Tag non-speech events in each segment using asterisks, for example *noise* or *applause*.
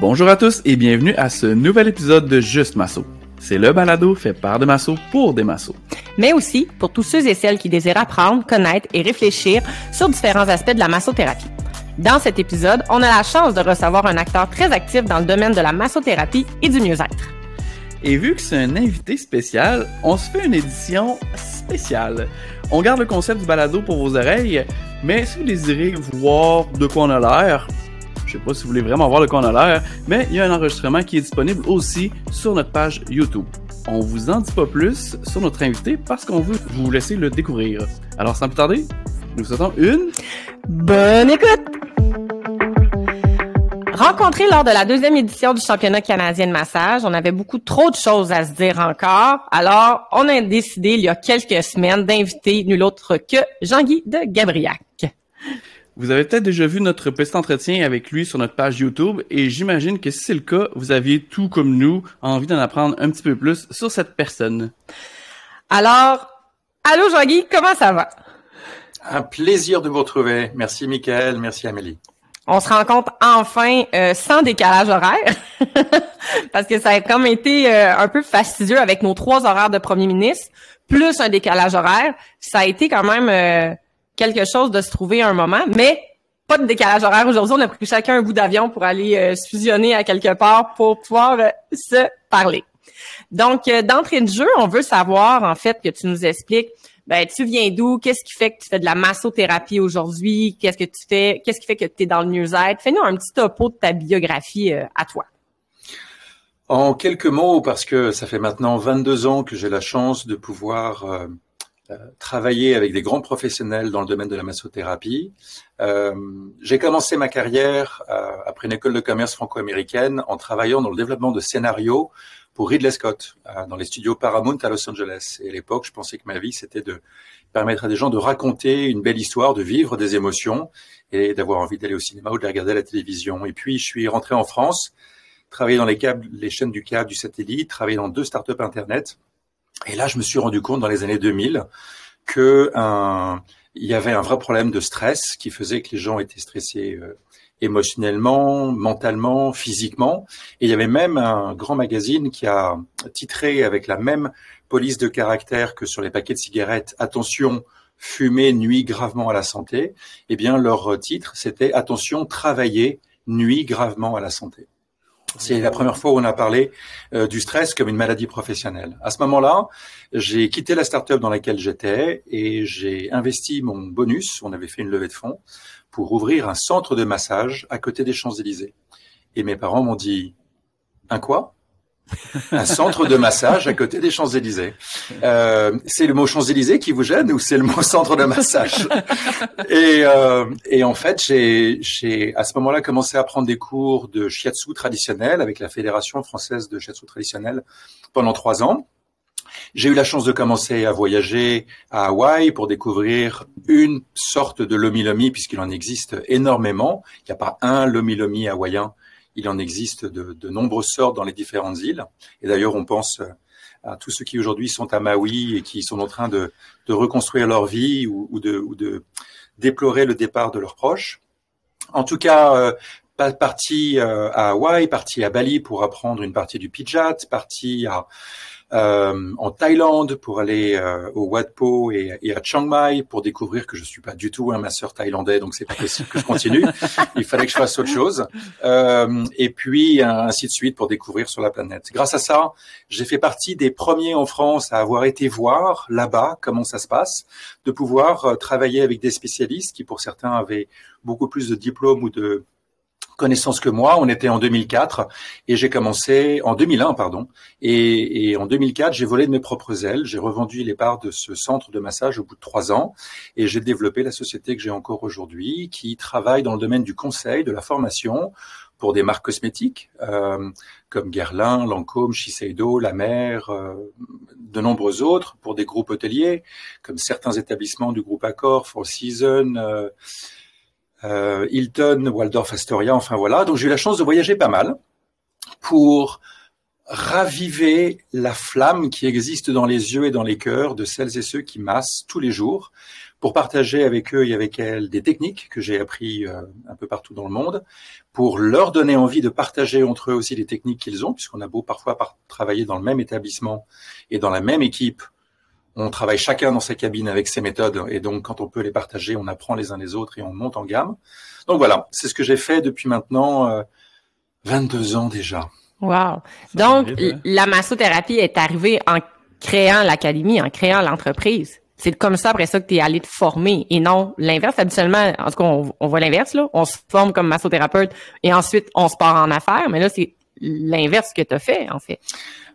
Bonjour à tous et bienvenue à ce nouvel épisode de Juste Masso. C'est le balado fait par des massos pour des massos. Mais aussi pour tous ceux et celles qui désirent apprendre, connaître et réfléchir sur différents aspects de la massothérapie. Dans cet épisode, on a la chance de recevoir un acteur très actif dans le domaine de la massothérapie et du mieux-être. Et vu que c'est un invité spécial, on se fait une édition spéciale. On garde le concept du balado pour vos oreilles, mais si vous désirez voir de quoi on a l'air, je sais pas si vous voulez vraiment voir de quoi on a l'air, mais il y a un enregistrement qui est disponible aussi sur notre page YouTube. On vous en dit pas plus sur notre invité parce qu'on veut vous laisser le découvrir. Alors sans plus tarder, nous vous souhaitons une bonne écoute! Rencontré lors de la deuxième édition du championnat canadien de massage, on avait beaucoup trop de choses à se dire encore. Alors, on a décidé il y a quelques semaines d'inviter nul autre que Jean-Guy de Gabriac. Vous avez peut-être déjà vu notre petit entretien avec lui sur notre page YouTube et j'imagine que si c'est le cas, vous aviez tout comme nous envie d'en apprendre un petit peu plus sur cette personne. Alors, allô Jean-Guy, comment ça va? Un plaisir de vous retrouver. Merci Michael, merci Amélie. On se rencontre enfin euh, sans décalage horaire *laughs* parce que ça a comme été euh, un peu fastidieux avec nos trois horaires de premier ministre plus un décalage horaire. Ça a été quand même euh, quelque chose de se trouver un moment, mais pas de décalage horaire aujourd'hui. On a pris chacun un bout d'avion pour aller se fusionner à quelque part pour pouvoir se parler. Donc, d'entrée de jeu, on veut savoir, en fait, que tu nous expliques, ben, tu viens d'où? Qu'est-ce qui fait que tu fais de la massothérapie aujourd'hui? Qu'est-ce que tu fais? Qu'est-ce qui fait que tu es dans le mieux-être? Fais-nous un petit topo de ta biographie à toi. En quelques mots, parce que ça fait maintenant 22 ans que j'ai la chance de pouvoir euh, travaillé avec des grands professionnels dans le domaine de la massothérapie. Euh, j'ai commencé ma carrière euh, après une école de commerce franco-américaine en travaillant dans le développement de scénarios pour Ridley Scott euh, dans les studios Paramount à Los Angeles. Et à l'époque, je pensais que ma vie, c'était de permettre à des gens de raconter une belle histoire, de vivre des émotions et d'avoir envie d'aller au cinéma ou de regarder la télévision. Et puis, je suis rentré en France, travaillé dans les, câbles, les chaînes du câble, du satellite, travaillé dans deux startups Internet et là, je me suis rendu compte dans les années 2000 que un, il y avait un vrai problème de stress qui faisait que les gens étaient stressés euh, émotionnellement, mentalement, physiquement. Et il y avait même un grand magazine qui a titré avec la même police de caractère que sur les paquets de cigarettes, attention, fumer nuit gravement à la santé. Eh bien, leur titre, c'était attention, travailler nuit gravement à la santé. C'est la première fois où on a parlé euh, du stress comme une maladie professionnelle. À ce moment-là, j'ai quitté la start-up dans laquelle j'étais et j'ai investi mon bonus. On avait fait une levée de fonds pour ouvrir un centre de massage à côté des Champs-Élysées. Et mes parents m'ont dit, un quoi? Un centre de massage à côté des Champs-Élysées. Euh, c'est le mot Champs-Élysées qui vous gêne ou c'est le mot centre de massage? Et, euh, et, en fait, j'ai à ce moment-là commencé à prendre des cours de shiatsu traditionnel avec la Fédération française de shiatsu traditionnel pendant trois ans. J'ai eu la chance de commencer à voyager à Hawaï pour découvrir une sorte de lomi lomi puisqu'il en existe énormément. Il n'y a pas un lomi lomi hawaïen il en existe de, de, nombreuses sortes dans les différentes îles. Et d'ailleurs, on pense à tous ceux qui aujourd'hui sont à Maui et qui sont en train de, de reconstruire leur vie ou, de, ou, de, déplorer le départ de leurs proches. En tout cas, euh, parti euh, à Hawaï, parti à Bali pour apprendre une partie du pijat, parti à en Thaïlande pour aller euh, au Wat Po et, et, à Chiang Mai pour découvrir que je suis pas du tout un masseur thaïlandais, donc c'est pas possible que je continue. Il fallait que je fasse autre chose. Euh, et puis ainsi de suite pour découvrir sur la planète. Grâce à ça, j'ai fait partie des premiers en France à avoir été voir là-bas comment ça se passe, de pouvoir euh, travailler avec des spécialistes qui pour certains avaient beaucoup plus de diplômes ou de connaissance que moi. On était en 2004 et j'ai commencé en 2001, pardon. Et, et en 2004, j'ai volé de mes propres ailes. J'ai revendu les parts de ce centre de massage au bout de trois ans et j'ai développé la société que j'ai encore aujourd'hui, qui travaille dans le domaine du conseil, de la formation pour des marques cosmétiques euh, comme Guerlain, Lancôme, Shiseido, La Mer, euh, de nombreux autres, pour des groupes hôteliers comme certains établissements du groupe Accor, Four Seasons. Euh, Hilton, Waldorf Astoria, enfin voilà. Donc j'ai eu la chance de voyager pas mal pour raviver la flamme qui existe dans les yeux et dans les cœurs de celles et ceux qui massent tous les jours pour partager avec eux et avec elles des techniques que j'ai appris euh, un peu partout dans le monde, pour leur donner envie de partager entre eux aussi les techniques qu'ils ont, puisqu'on a beau parfois travailler dans le même établissement et dans la même équipe, on travaille chacun dans sa cabine avec ses méthodes, et donc quand on peut les partager, on apprend les uns les autres et on monte en gamme. Donc voilà, c'est ce que j'ai fait depuis maintenant euh, 22 ans déjà. Wow. Donc, la massothérapie est arrivée en créant l'académie, en créant l'entreprise. C'est comme ça, après ça, que tu es allé te former et non l'inverse. Habituellement, en tout cas, on, voit l'inverse, là. On se forme comme massothérapeute et ensuite, on se part en affaires. Mais là, c'est l'inverse que tu as fait, en fait.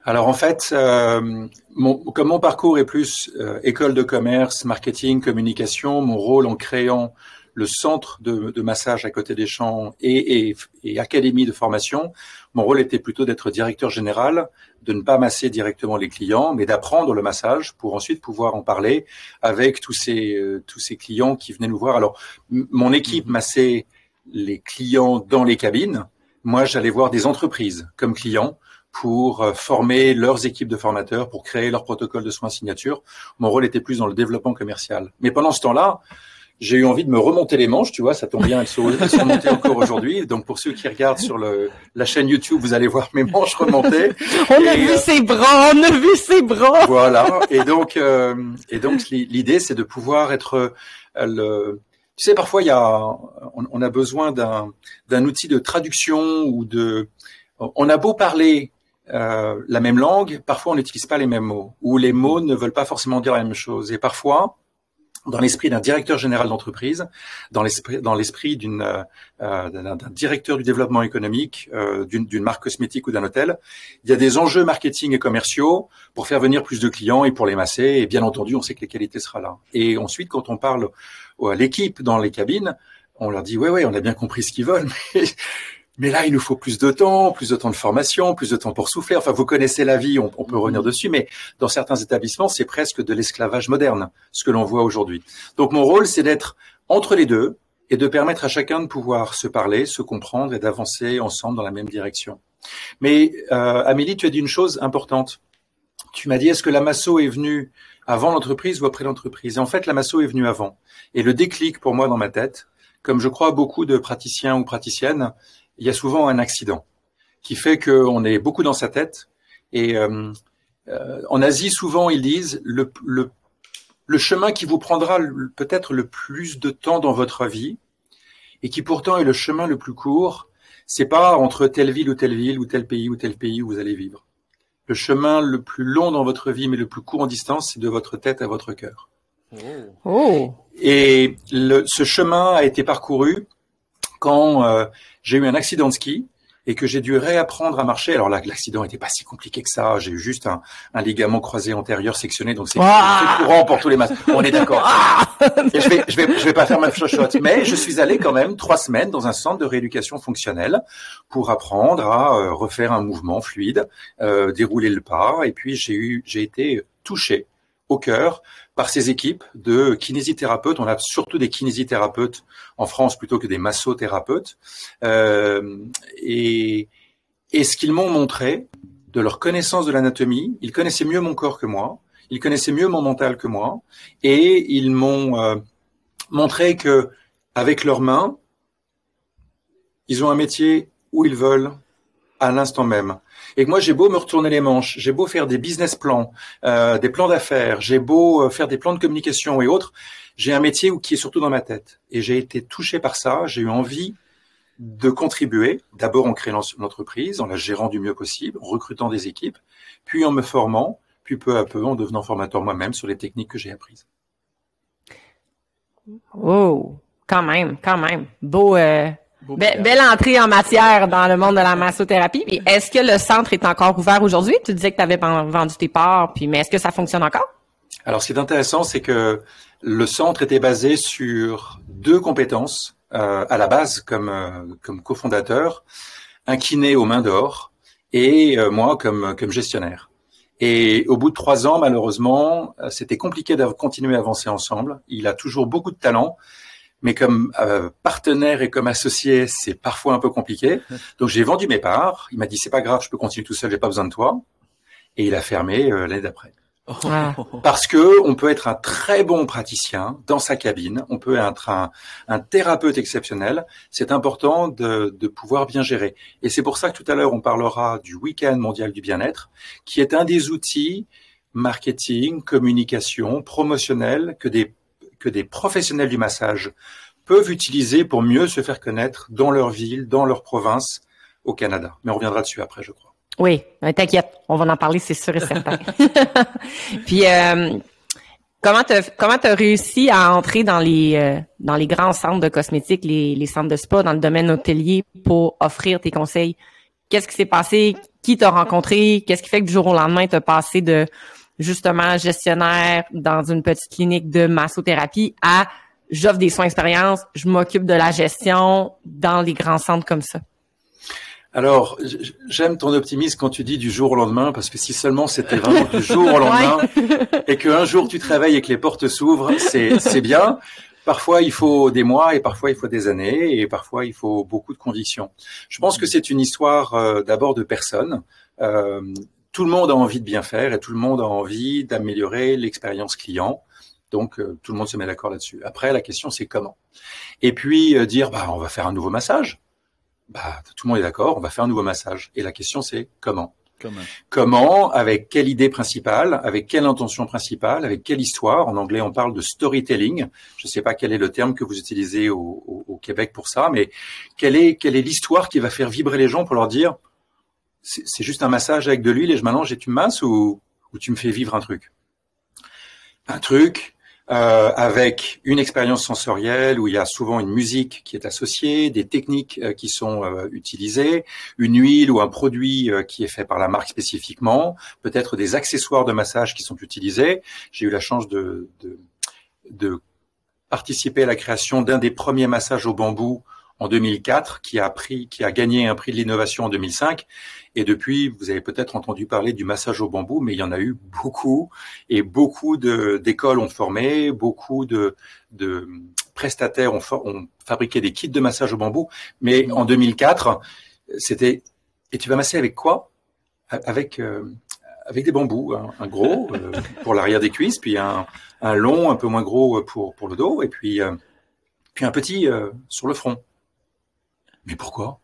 Alors, en fait, euh, mon, comme mon parcours est plus euh, école de commerce, marketing, communication, mon rôle en créant le centre de, de, massage à côté des champs et, et, et, académie de formation, mon rôle était plutôt d'être directeur général, de ne pas masser directement les clients, mais d'apprendre le massage pour ensuite pouvoir en parler avec tous ces euh, tous ces clients qui venaient nous voir. Alors, mon équipe mhm. massait les clients dans les cabines. Moi, j'allais voir des entreprises comme clients pour euh, former leurs équipes de formateurs, pour créer leur protocole de soins signature. Mon rôle était plus dans le développement commercial. Mais pendant ce temps-là, j'ai eu envie de me remonter les manches, tu vois, ça tombe bien, elles sont, elles sont montées encore aujourd'hui. Donc pour ceux qui regardent sur le, la chaîne YouTube, vous allez voir mes manches remontées. on a vu euh, ses bras, on a vu ses bras. Voilà. Et donc, euh, et donc l'idée, c'est de pouvoir être euh, le. Tu sais, parfois il y a, on, on a besoin d'un d'un outil de traduction ou de. On a beau parler euh, la même langue, parfois on n'utilise pas les mêmes mots, ou les mots ne veulent pas forcément dire la même chose. Et parfois, dans l'esprit d'un directeur général d'entreprise, dans l'esprit dans l'esprit d'une euh, d'un directeur du développement économique, euh, d'une marque cosmétique ou d'un hôtel, il y a des enjeux marketing et commerciaux pour faire venir plus de clients et pour les masser. Et bien entendu, on sait que les qualités sera là. Et ensuite, quand on parle à l'équipe dans les cabines, on leur dit ouais ouais, on a bien compris ce qu'ils veulent, *laughs* mais là, il nous faut plus de temps, plus de temps de formation, plus de temps pour souffler. Enfin, vous connaissez la vie, on, peut revenir mhm. dessus, mais dans certains établissements, c'est presque de l'esclavage moderne, ce que l'on voit aujourd'hui. Donc, mon rôle, c'est d'être entre les deux et de permettre à chacun de pouvoir se parler, se comprendre et d'avancer ensemble dans la même direction. Mais euh, Amélie, tu as dit une chose importante. Tu m'as dit, est-ce que la masso est venue avant l'entreprise ou après l'entreprise? Et en fait, la masso est venue avant. Et le déclic pour moi dans ma tête, comme je crois beaucoup de praticiens ou praticiennes, il y a souvent un accident qui fait qu'on est beaucoup dans sa tête. Et euh, euh, en Asie, souvent, ils disent le, le, le chemin qui vous prendra peut-être le plus de temps dans votre vie et qui pourtant est le chemin le plus court, c'est pas entre telle ville ou telle ville ou tel pays ou tel pays où vous allez vivre. Le chemin le plus long dans votre vie, mais le plus court en distance, c'est de votre tête à votre cœur. Oh. Et le, ce chemin a été parcouru quand euh, j'ai eu un accident de ski et que j'ai dû réapprendre à marcher. Alors là, l'accident n'était pas si compliqué que ça. J'ai eu juste un, un, ligament croisé antérieur sectionné, donc c'est courant pour tous les matins. On est d'accord. je vais, je vais, je vais pas faire ma chochotte, mais je suis allé quand même trois semaines dans un centre de rééducation fonctionnelle pour apprendre à euh, refaire un mouvement fluide, euh, dérouler le pas, et puis j'ai eu, j'ai été touché au cœur par ces équipes de kinésithérapeutes. On a surtout des kinésithérapeutes en France plutôt que des massothérapeutes. Euh, et, et ce qu'ils m'ont montré de leur connaissance de l'anatomie, ils connaissaient mieux mon corps que moi, ils connaissaient mieux mon mental que moi, et ils m'ont euh, montré que avec leurs mains, ils ont un métier où ils veulent à l'instant même. Et que moi, j'ai beau me retourner les manches, j'ai beau faire des business plans, euh, des plans d'affaires, j'ai beau euh, faire des plans de communication et autres, j'ai un métier qui est surtout dans ma tête. Et j'ai été touché par ça, j'ai eu envie de contribuer, d'abord en créant l'entreprise, en la gérant du mieux possible, en recrutant des équipes, puis en me formant, puis peu à peu en devenant formateur moi-même sur les techniques que j'ai apprises. Oh, quand même, quand même. Beau, euh, belle entrée en matière dans le monde de la massothérapie. Est-ce que le centre est encore ouvert aujourd'hui? Tu disais que tu avais vendu tes parts, puis mais est-ce que ça fonctionne encore? Alors, ce qui est intéressant, c'est que le centre était basé sur deux compétences euh, à la base comme euh, comme cofondateur, un kiné aux mains d'or et euh, moi comme comme gestionnaire. Et au bout de trois ans, malheureusement, c'était compliqué de continuer à avancer ensemble. Il a toujours beaucoup de talent, mais comme euh, partenaire et comme associé, c'est parfois un peu compliqué. *laughs* Donc j'ai vendu mes parts. Il m'a dit c'est pas grave, je peux continuer tout seul, j'ai pas besoin de toi. Et il a fermé euh, l'année d'après. Ah. Parce que on peut être un très bon praticien dans sa cabine, on peut être un, un thérapeute exceptionnel. C'est important de, de, pouvoir bien gérer. Et c'est pour ça que tout à l'heure on parlera du week-end mondial du bien-être, qui est un des outils marketing, communication, promotionnel que des que des professionnels du massage peuvent utiliser pour mieux se faire connaître dans leur ville, dans leur province, au Canada. Mais on reviendra dessus après, je crois. Oui, t'inquiète, on va en parler, c'est sûr et certain. *laughs* Puis euh, comment tu comment as réussi à entrer dans les euh, dans les grands centres de cosmétiques, les, les centres de spa dans le domaine hôtelier pour offrir tes conseils? Qu'est-ce qui s'est passé? Qui t'a rencontré? Qu'est-ce qui fait que du jour au lendemain tu as passé de justement gestionnaire dans une petite clinique de massothérapie à j'offre des soins expérience, je m'occupe de la gestion dans les grands centres comme ça. Alors, j'aime ton optimisme quand tu dis du jour au lendemain, parce que si seulement c'était vraiment du jour au *laughs* lendemain, *laughs* et qu'un jour tu travailles et que les portes s'ouvrent, c'est bien. Parfois, il faut des mois et parfois, il faut des années et parfois, il faut beaucoup de convictions. Je pense que c'est une histoire euh, d'abord de personnes. Euh, tout le monde a envie de bien faire et tout le monde a envie d'améliorer l'expérience client. Donc, euh, tout le monde se met d'accord là-dessus. Après, la question, c'est comment? Et puis, euh, dire, bah, on va faire un nouveau massage. Bah, tout le monde est d'accord, on va faire un nouveau massage. Et la question, c'est comment? Comment? Comment Avec quelle idée principale Avec quelle intention principale Avec quelle histoire? En anglais, on parle de storytelling. Je ne sais pas quel est le terme que vous utilisez au, au Québec pour ça, mais quelle est quelle est l'histoire qui va faire vibrer les gens pour leur dire c'est juste un massage avec de l'huile et je m'allonge et tu me masses ou, ou tu me fais vivre un truc? Un truc euh, avec une expérience sensorielle où il y a souvent une musique qui est associée, des techniques euh, qui sont euh, utilisées, une huile ou un produit euh, qui est fait par la marque spécifiquement, peut-être des accessoires de massage qui sont utilisés. J'ai eu la chance de, de, de participer à la création d'un des premiers massages au bambou en 2004, qui a pris, qui a gagné un prix de l'innovation en 2005. Et depuis, vous avez peut-être entendu parler du massage au bambou, mais il y en a eu beaucoup. Et beaucoup d'écoles ont formé, beaucoup de, de prestataires ont, fabriqué des kits de massage au bambou. Mais en 2004, c'était, et tu vas masser avec quoi? Avec euh, avec des bambous, un, gros euh, pour l'arrière des cuisses, puis un, un, long, un peu moins gros pour pour le dos, et puis euh, puis un petit sur le front. Mais pourquoi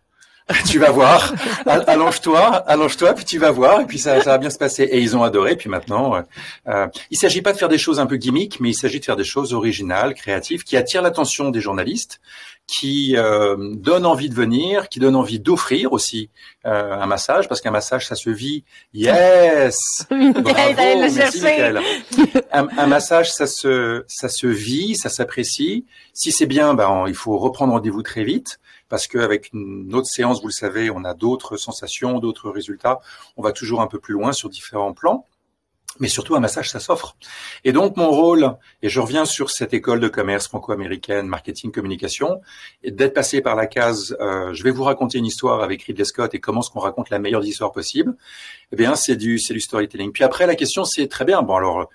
*laughs* tu vas voir, allonge-toi, allonge-toi, puis tu vas voir, et puis ça, ça, va bien se passer. Et ils ont adoré. Puis maintenant, euh, euh il s'agit pas de faire des choses un peu gimmicks, mais il s'agit de faire des choses originales, créatives, qui attirent l'attention des journalistes, qui euh, donnent envie de venir, qui donnent envie d'offrir aussi euh, un massage, parce qu'un massage, ça se vit. Yes, *laughs* bravo, merci Un, un, massage, ça se, ça se vit, ça s'apprécie. Si c'est bien, ben, il faut reprendre rendez-vous très vite parce qu'avec une autre séance, vous le savez, on a d'autres sensations, d'autres résultats. On va toujours un peu plus loin sur différents plans. Mais surtout, un massage, ça s'offre. Et donc, mon rôle, et je reviens sur cette école de commerce franco-américaine, marketing, communication, d'être passé par la case, euh, je vais vous raconter une histoire avec Ridley Scott et comment est-ce qu'on raconte la meilleure histoire possible. Eh bien, c'est du, c'est du storytelling. Puis après, la question, c'est très bien. Bon, alors,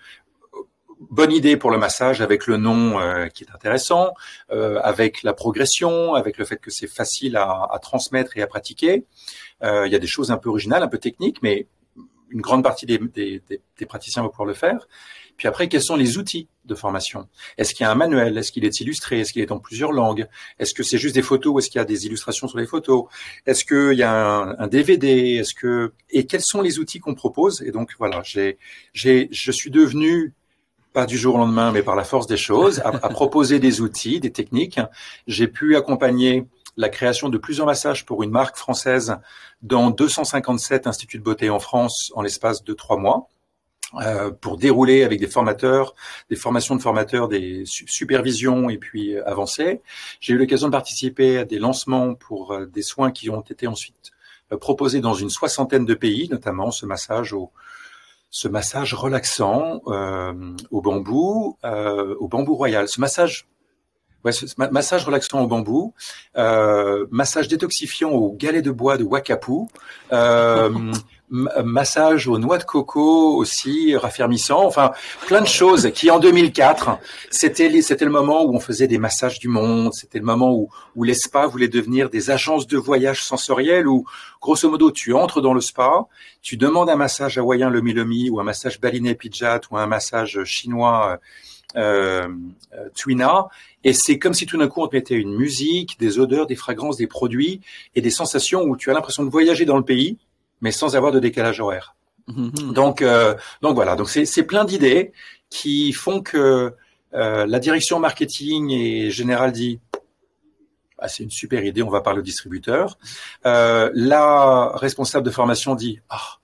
bonne idée pour le massage avec le nom euh, qui est intéressant, euh, avec la progression, avec le fait que c'est facile à, à, transmettre et à pratiquer. Euh, il y a des choses un peu originales, un peu techniques, mais une grande partie des, des, des, praticiens vont pouvoir le faire. Puis après, quels sont les outils de formation? Est-ce qu'il y a un manuel? Est-ce qu'il est illustré? Est-ce qu'il est en plusieurs langues? Est-ce que c'est juste des photos ou est-ce qu'il y a des illustrations sur les photos? Est-ce qu'il y a un, un DVD Est-ce que et quels sont les outils qu'on propose? Et donc voilà, j'ai, j'ai, je suis devenu pas du jour au lendemain, mais par la force des choses, à, proposer des outils, des techniques. J'ai pu accompagner la création de plusieurs massages pour une marque française dans 257 instituts de beauté en France en l'espace de trois mois. Euh, pour dérouler avec des formateurs, des formations de formateurs, des supervisions et puis euh, avancées. J'ai eu l'occasion de participer à des lancements pour euh, des soins qui ont été ensuite proposés dans une soixantaine de pays, notamment ce massage au, ce massage relaxant euh, au bambou, euh, au bambou royal. Ce massage Massage relaxant au bambou, euh, massage détoxifiant au galet de bois de Wakapu, euh, massage aux noix de coco aussi raffermissant, enfin plein de choses qui en 2004 c'était c'était le moment où on faisait des massages du monde, c'était le moment où où les spas voulaient devenir des agences de voyage sensoriels où grosso modo tu entres dans le spa, tu demandes un massage hawaïen lomi lomi ou un massage balinais pijat ou un massage chinois euh, Twina, et c'est comme si tout d'un coup on te mettait une musique, des odeurs, des fragrances, des produits et des sensations où tu as l'impression de voyager dans le pays, mais sans avoir de décalage horaire. Mm-hmm. Donc, euh, donc voilà, donc c'est plein d'idées qui font que euh, la direction marketing et générale dit ah, c'est une super idée, on va parler au distributeur. Euh, la responsable de formation dit ah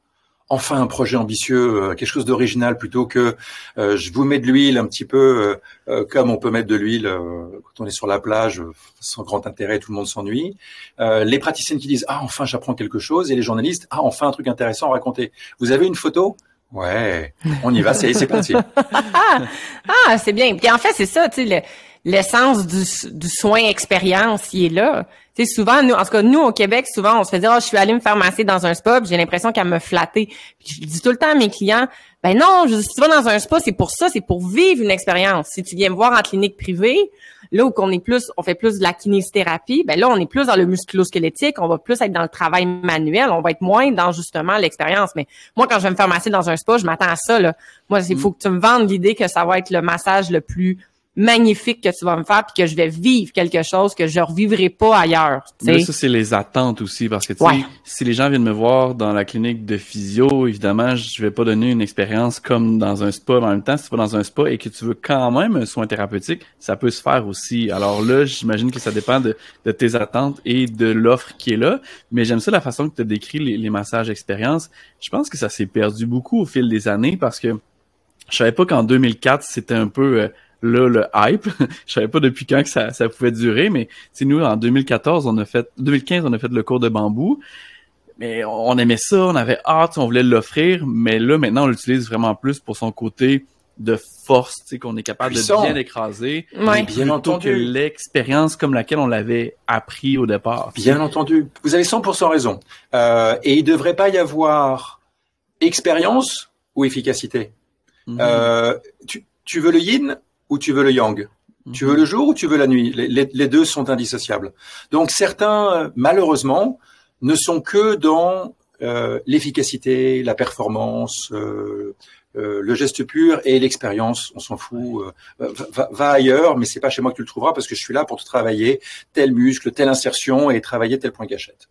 enfin un projet ambitieux, euh, quelque chose d'original plutôt que euh, je vous mets de l'huile un petit peu euh, comme on peut mettre de l'huile quand on est sur la plage sans grand intérêt, tout le monde s'ennuie. les praticiennes qui disent ah enfin j'apprends quelque chose et les journalistes ah enfin un truc intéressant à raconter. Vous avez une photo? Ouais, on y va, c'est c'est parti. *laughs* ah c'est bien. Puis en fait c'est ça, tu sais l'essence du, du soin expérience, il est là. Tu sais, souvent, nous, en tout cas, nous, au Québec, souvent, on se fait dire, oh, je suis allée me faire masser dans un spa, j'ai l'impression qu'elle me flatter. Puis je dis tout le temps à mes clients, ben non, je, si tu vas dans un spa, c'est pour ça, c'est pour vivre une expérience. Si tu viens me voir en clinique privée, là où on est plus, on fait plus de la kinésithérapie, ben là, on est plus dans le musculo-squelettique, on va plus être dans le travail manuel, on va être moins dans justement l'expérience. Mais moi, quand je vais me faire masser dans un spa, je m'attends à ça, là. Moi, il faut que tu me vendes l'idée que ça va être le massage le plus magnifique que tu vas me faire puis que je vais vivre quelque chose que je revivrai pas ailleurs. Mais ça c'est les attentes aussi parce que tu sais si les gens viennent me voir dans la clinique de physio, évidemment, je vais pas donner une expérience comme dans un spa. En même temps, si tu vas dans un spa et que tu veux quand même un soin thérapeutique, ça peut se faire aussi. Alors là, j'imagine que ça dépend de, de, tes attentes et de l'offre qui est là. Mais j'aime ça la façon que tu as décrit les, les massages expérience. Je pense que ça s'est perdu beaucoup au fil des années parce que je savais pas qu'en 2004 c'était un peu euh, là le hype. *laughs* je savais pas depuis quand que ça, ça pouvait durer, mais c'est nous en 2014 on a fait 2015 on a fait le cours de bambou. Mais on aimait ça, on avait hâte, on voulait l'offrir, mais là maintenant on l'utilise vraiment plus pour son côté de force, tu sais, qu'on est capable de bien écraser. Bien entendu. l'expérience comme laquelle on l'avait appris au départ. Bien entendu. Vous avez 100% raison. Euh, et il devrait pas y avoir expérience ou efficacité. Mhm. Euh, tu, tu veux le yin? Ou tu veux le yang. Tu veux le jour ou tu veux la nuit. Les, deux sont indissociables. Donc certains, malheureusement, ne sont que dans euh, l'efficacité, la performance, euh, euh, le geste pur et l'expérience. On s'en fout. Va, va, ailleurs, mais c'est pas chez moi que tu le trouveras parce que je suis là pour te travailler tel muscle, telle insertion et travailler tel point gâchette.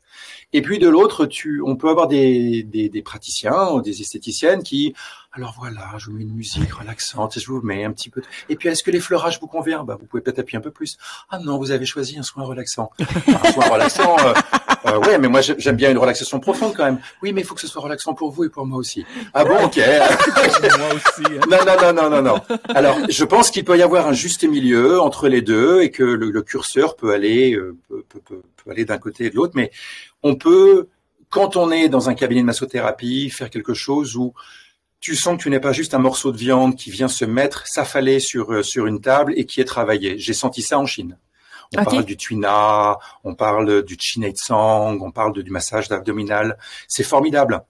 Et puis de l'autre, tu, on peut avoir des, des, des praticiens ou des esthéticiennes qui, alors voilà, je vous mets une musique relaxante et je vous mets un petit peu. Et puis est-ce que les fleurages vous conviennent? Bah vous pouvez peut-être appuyer un peu plus. Ah non, vous avez choisi un soin relaxant. *laughs* un soin relaxant. Euh, euh, ouais, mais moi j'aime bien une relaxation profonde quand même. Oui, mais il faut que ce soit relaxant pour vous et pour moi aussi. Ah bon, ok. *laughs* moi aussi. Hein. Non, non, non, non, non, non. Alors, je pense qu'il peut y avoir un juste milieu entre les deux et que le, le curseur peut aller euh, peut, peut, peut aller d'un côté et de l'autre, mais on peut, quand on est dans un cabinet de massothérapie, faire quelque chose où tu sens que tu n'es pas juste un morceau de viande qui vient se mettre, s'affaler sur, euh, sur une table et qui est travaillé. J'ai senti ça en Chine. On parle du tuina, on parle du tsang, on parle du massage abdominal. C'est formidable.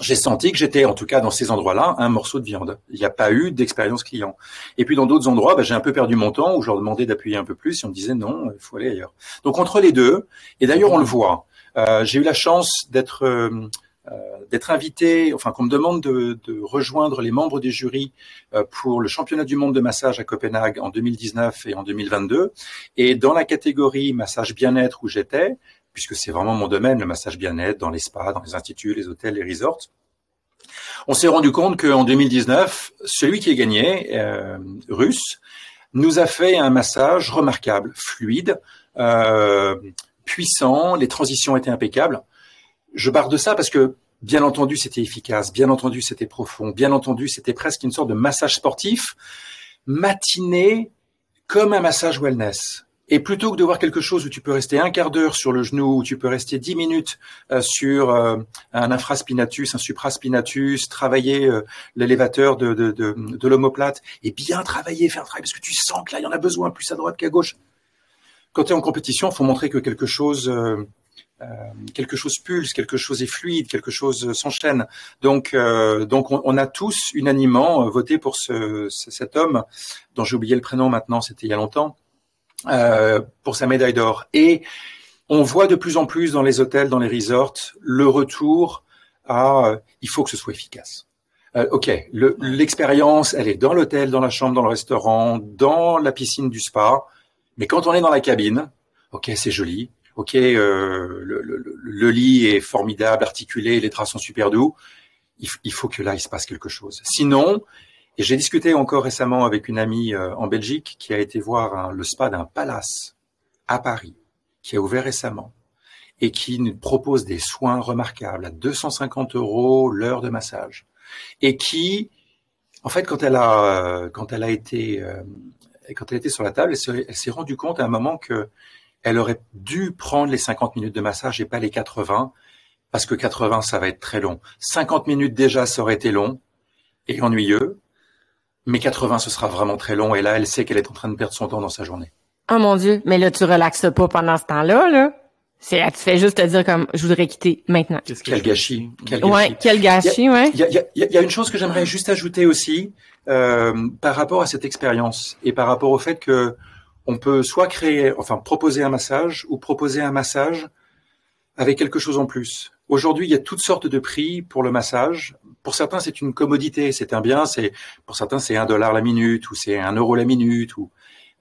J'ai senti que j'étais, en tout cas dans ces endroits-là, un morceau de viande. Il n'y a pas eu d'expérience client. Et puis dans d'autres endroits, bah, j'ai un peu perdu mon temps où je leur demandais d'appuyer un peu plus et on me disait non, il faut aller ailleurs. Donc entre les deux, et d'ailleurs on le voit, euh, j'ai eu la chance d'être euh, d'être invité, enfin qu'on me demande de, de, rejoindre les membres du jury pour le championnat du monde de massage à Copenhague en 2019 et en 2022. Et dans la catégorie massage bien-être où j'étais, puisque c'est vraiment mon domaine, le massage bien-être dans les spas, dans les instituts, les hôtels, les resorts, on s'est rendu compte qu'en 2019, celui qui est gagné, euh, russe, nous a fait un massage remarquable, fluide, euh, puissant, les transitions étaient impeccables. Je barre de ça parce que, bien entendu, c'était efficace, bien entendu, c'était profond, bien entendu, c'était presque une sorte de massage sportif, matiné comme un massage wellness. Et plutôt que de voir quelque chose où tu peux rester un quart d'heure sur le genou, où tu peux rester dix minutes euh, sur euh, un infraspinatus, un supraspinatus, travailler euh, l'élévateur de, de, de, de l'omoplate et bien travailler, faire un travail parce que tu sens que là il y en a besoin plus à droite qu'à gauche. quand tu es en compétition, faut montrer que quelque chose, euh, quelque chose pulse, quelque chose est fluide, quelque chose s'enchaîne. Donc, euh, donc on, a tous unanimement voté pour ce, cet homme dont j'ai oublié le prénom maintenant, c'était il y a longtemps, pour sa médaille d'or. Et on voit de plus en plus dans les hôtels, dans les resorts, le retour à il faut que ce soit efficace. ok, l'expérience, elle est dans l'hôtel, dans la chambre, dans le restaurant, dans la piscine du spa. Mais quand on est dans la cabine, ok, c'est joli, ok, euh, le, le, le, lit est formidable, articulé, les draps sont super doux. Il, il, faut que là, il se passe quelque chose. Sinon, et j'ai discuté encore récemment avec une amie euh, en Belgique qui a été voir le spa d'un palace à Paris, qui a ouvert récemment et qui nous propose des soins remarquables à 250 euros l'heure de massage et qui, en fait, quand elle a quand elle a été euh, quand elle était sur la table, elle s'est rendue compte à un moment que elle aurait dû prendre les 50 minutes de massage et pas les 80, parce que 80, ça va être très long. 50 minutes déjà, ça aurait été long et ennuyeux, mais 80, ce sera vraiment très long, et là, elle sait qu'elle est en train de perdre son temps dans sa journée. Oh mon Dieu, mais là, tu relaxes pas pendant ce temps-là, là? C'est, tu fais juste te dire comme, je voudrais quitter maintenant. Quel gâchis. Quel gâchis. Ouais, quel gâchis, ouais. Il y a, y, a, y a, une chose que j'aimerais juste ajouter aussi, euh, par rapport à cette expérience et par rapport au fait que on peut soit créer, enfin proposer un massage ou proposer un massage avec quelque chose en plus. Aujourd'hui, il y a toutes sortes de prix pour le massage. Pour certains, c'est une commodité, c'est un bien. C'est pour certains, c'est un dollar la minute ou c'est un euro la minute.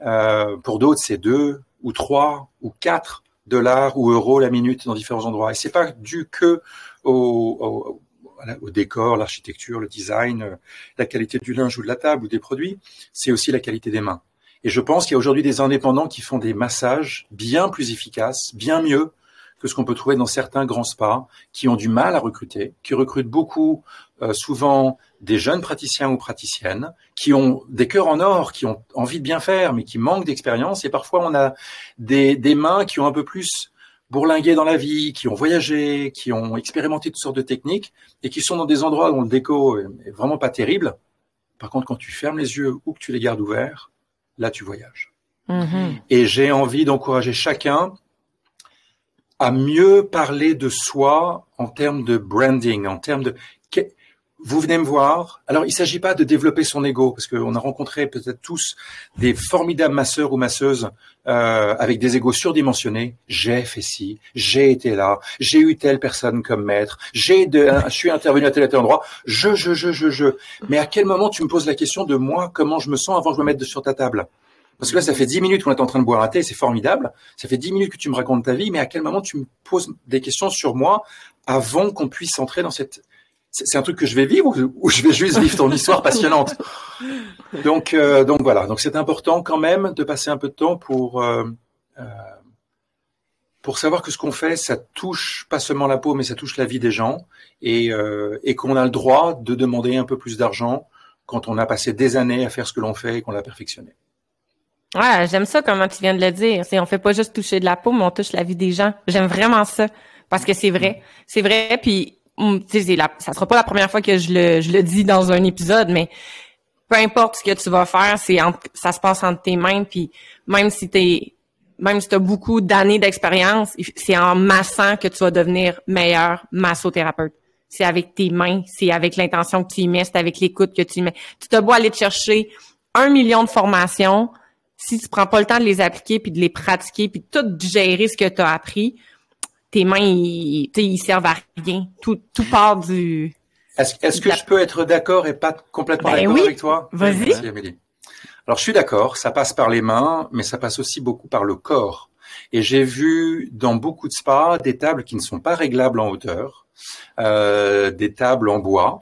Euh, pour d'autres, c'est deux ou trois ou quatre dollars ou euros la minute dans différents endroits. Et c'est pas dû que au décor, l'architecture, le design, euh, la qualité du linge ou de la table ou des produits, c'est aussi la qualité des mains. Et je pense qu'il y a aujourd'hui des indépendants qui font des massages bien plus efficaces, bien mieux que ce qu'on peut trouver dans certains grands spas qui ont du mal à recruter, qui recrutent beaucoup, euh, souvent des jeunes praticiens ou praticiennes, qui ont des cœurs en or, qui ont envie de bien faire, mais qui manquent d'expérience. Et parfois, on a des, des mains qui ont un peu plus bourlingués dans la vie, qui ont voyagé, qui ont expérimenté toutes sortes de techniques et qui sont dans des endroits où le déco est vraiment pas terrible. Par contre, quand tu fermes les yeux ou que tu les gardes ouverts, là, tu voyages. Mm-hmm. Et j'ai envie d'encourager chacun à mieux parler de soi en termes de branding, en termes de vous venez me voir. Alors, il ne s'agit pas de développer son ego, parce qu'on a rencontré peut-être tous des formidables masseurs ou masseuses euh, avec des égos surdimensionnés. J'ai fait ci, j'ai été là, j'ai eu telle personne comme maître, j'ai de, je suis intervenu à tel et tel endroit. Je, je, je, je, je. Mais à quel moment tu me poses la question de moi, comment je me sens avant de me mettre sur ta table? Parce que là, ça fait dix minutes qu'on est en train de boire un thé, c'est formidable. Ça fait dix minutes que tu me racontes ta vie, mais à quel moment tu me poses des questions sur moi avant qu'on puisse entrer dans cette c'est un truc que je vais vivre ou, je vais juste vivre ton histoire passionnante? Donc, euh, donc voilà. Donc c'est important quand même de passer un peu de temps pour euh, euh, pour savoir que ce qu'on fait, ça touche pas seulement la peau, mais ça touche la vie des gens et, et qu'on a le droit de demander un peu plus d'argent quand on a passé des années à faire ce que l'on fait et qu'on l'a perfectionné. Ouais, j'aime ça comment tu viens de le dire. C'est on fait pas juste toucher de la peau, mais on touche la vie des gens. J'aime vraiment ça parce que c'est vrai, c'est vrai. Puis la, ça sera pas la première fois que je le, je le dis dans un épisode, mais peu importe ce que tu vas faire, c'est ça se passe entre tes mains, puis même si t'es même si tu as beaucoup d'années d'expérience, c'est en massant que tu vas devenir meilleur massothérapeute. C'est avec tes mains, c'est avec l'intention que tu y mets, c'est avec l'écoute que tu y mets. Tu te beau aller te chercher un million de formations, si tu prends pas le temps de les appliquer, puis de les pratiquer, puis de tout gérer ce que tu as appris, tes mains, ils, ils servent à rien. Tout, tout part du... Est-ce que je peux être d'accord et pas complètement ben d'accord avec toi? Vas-y. Alors, je suis d'accord, ça passe par les mains, mais ça passe aussi beaucoup par le corps. Et j'ai vu dans beaucoup de spas des tables qui ne sont pas réglables en hauteur, euh, des tables en bois,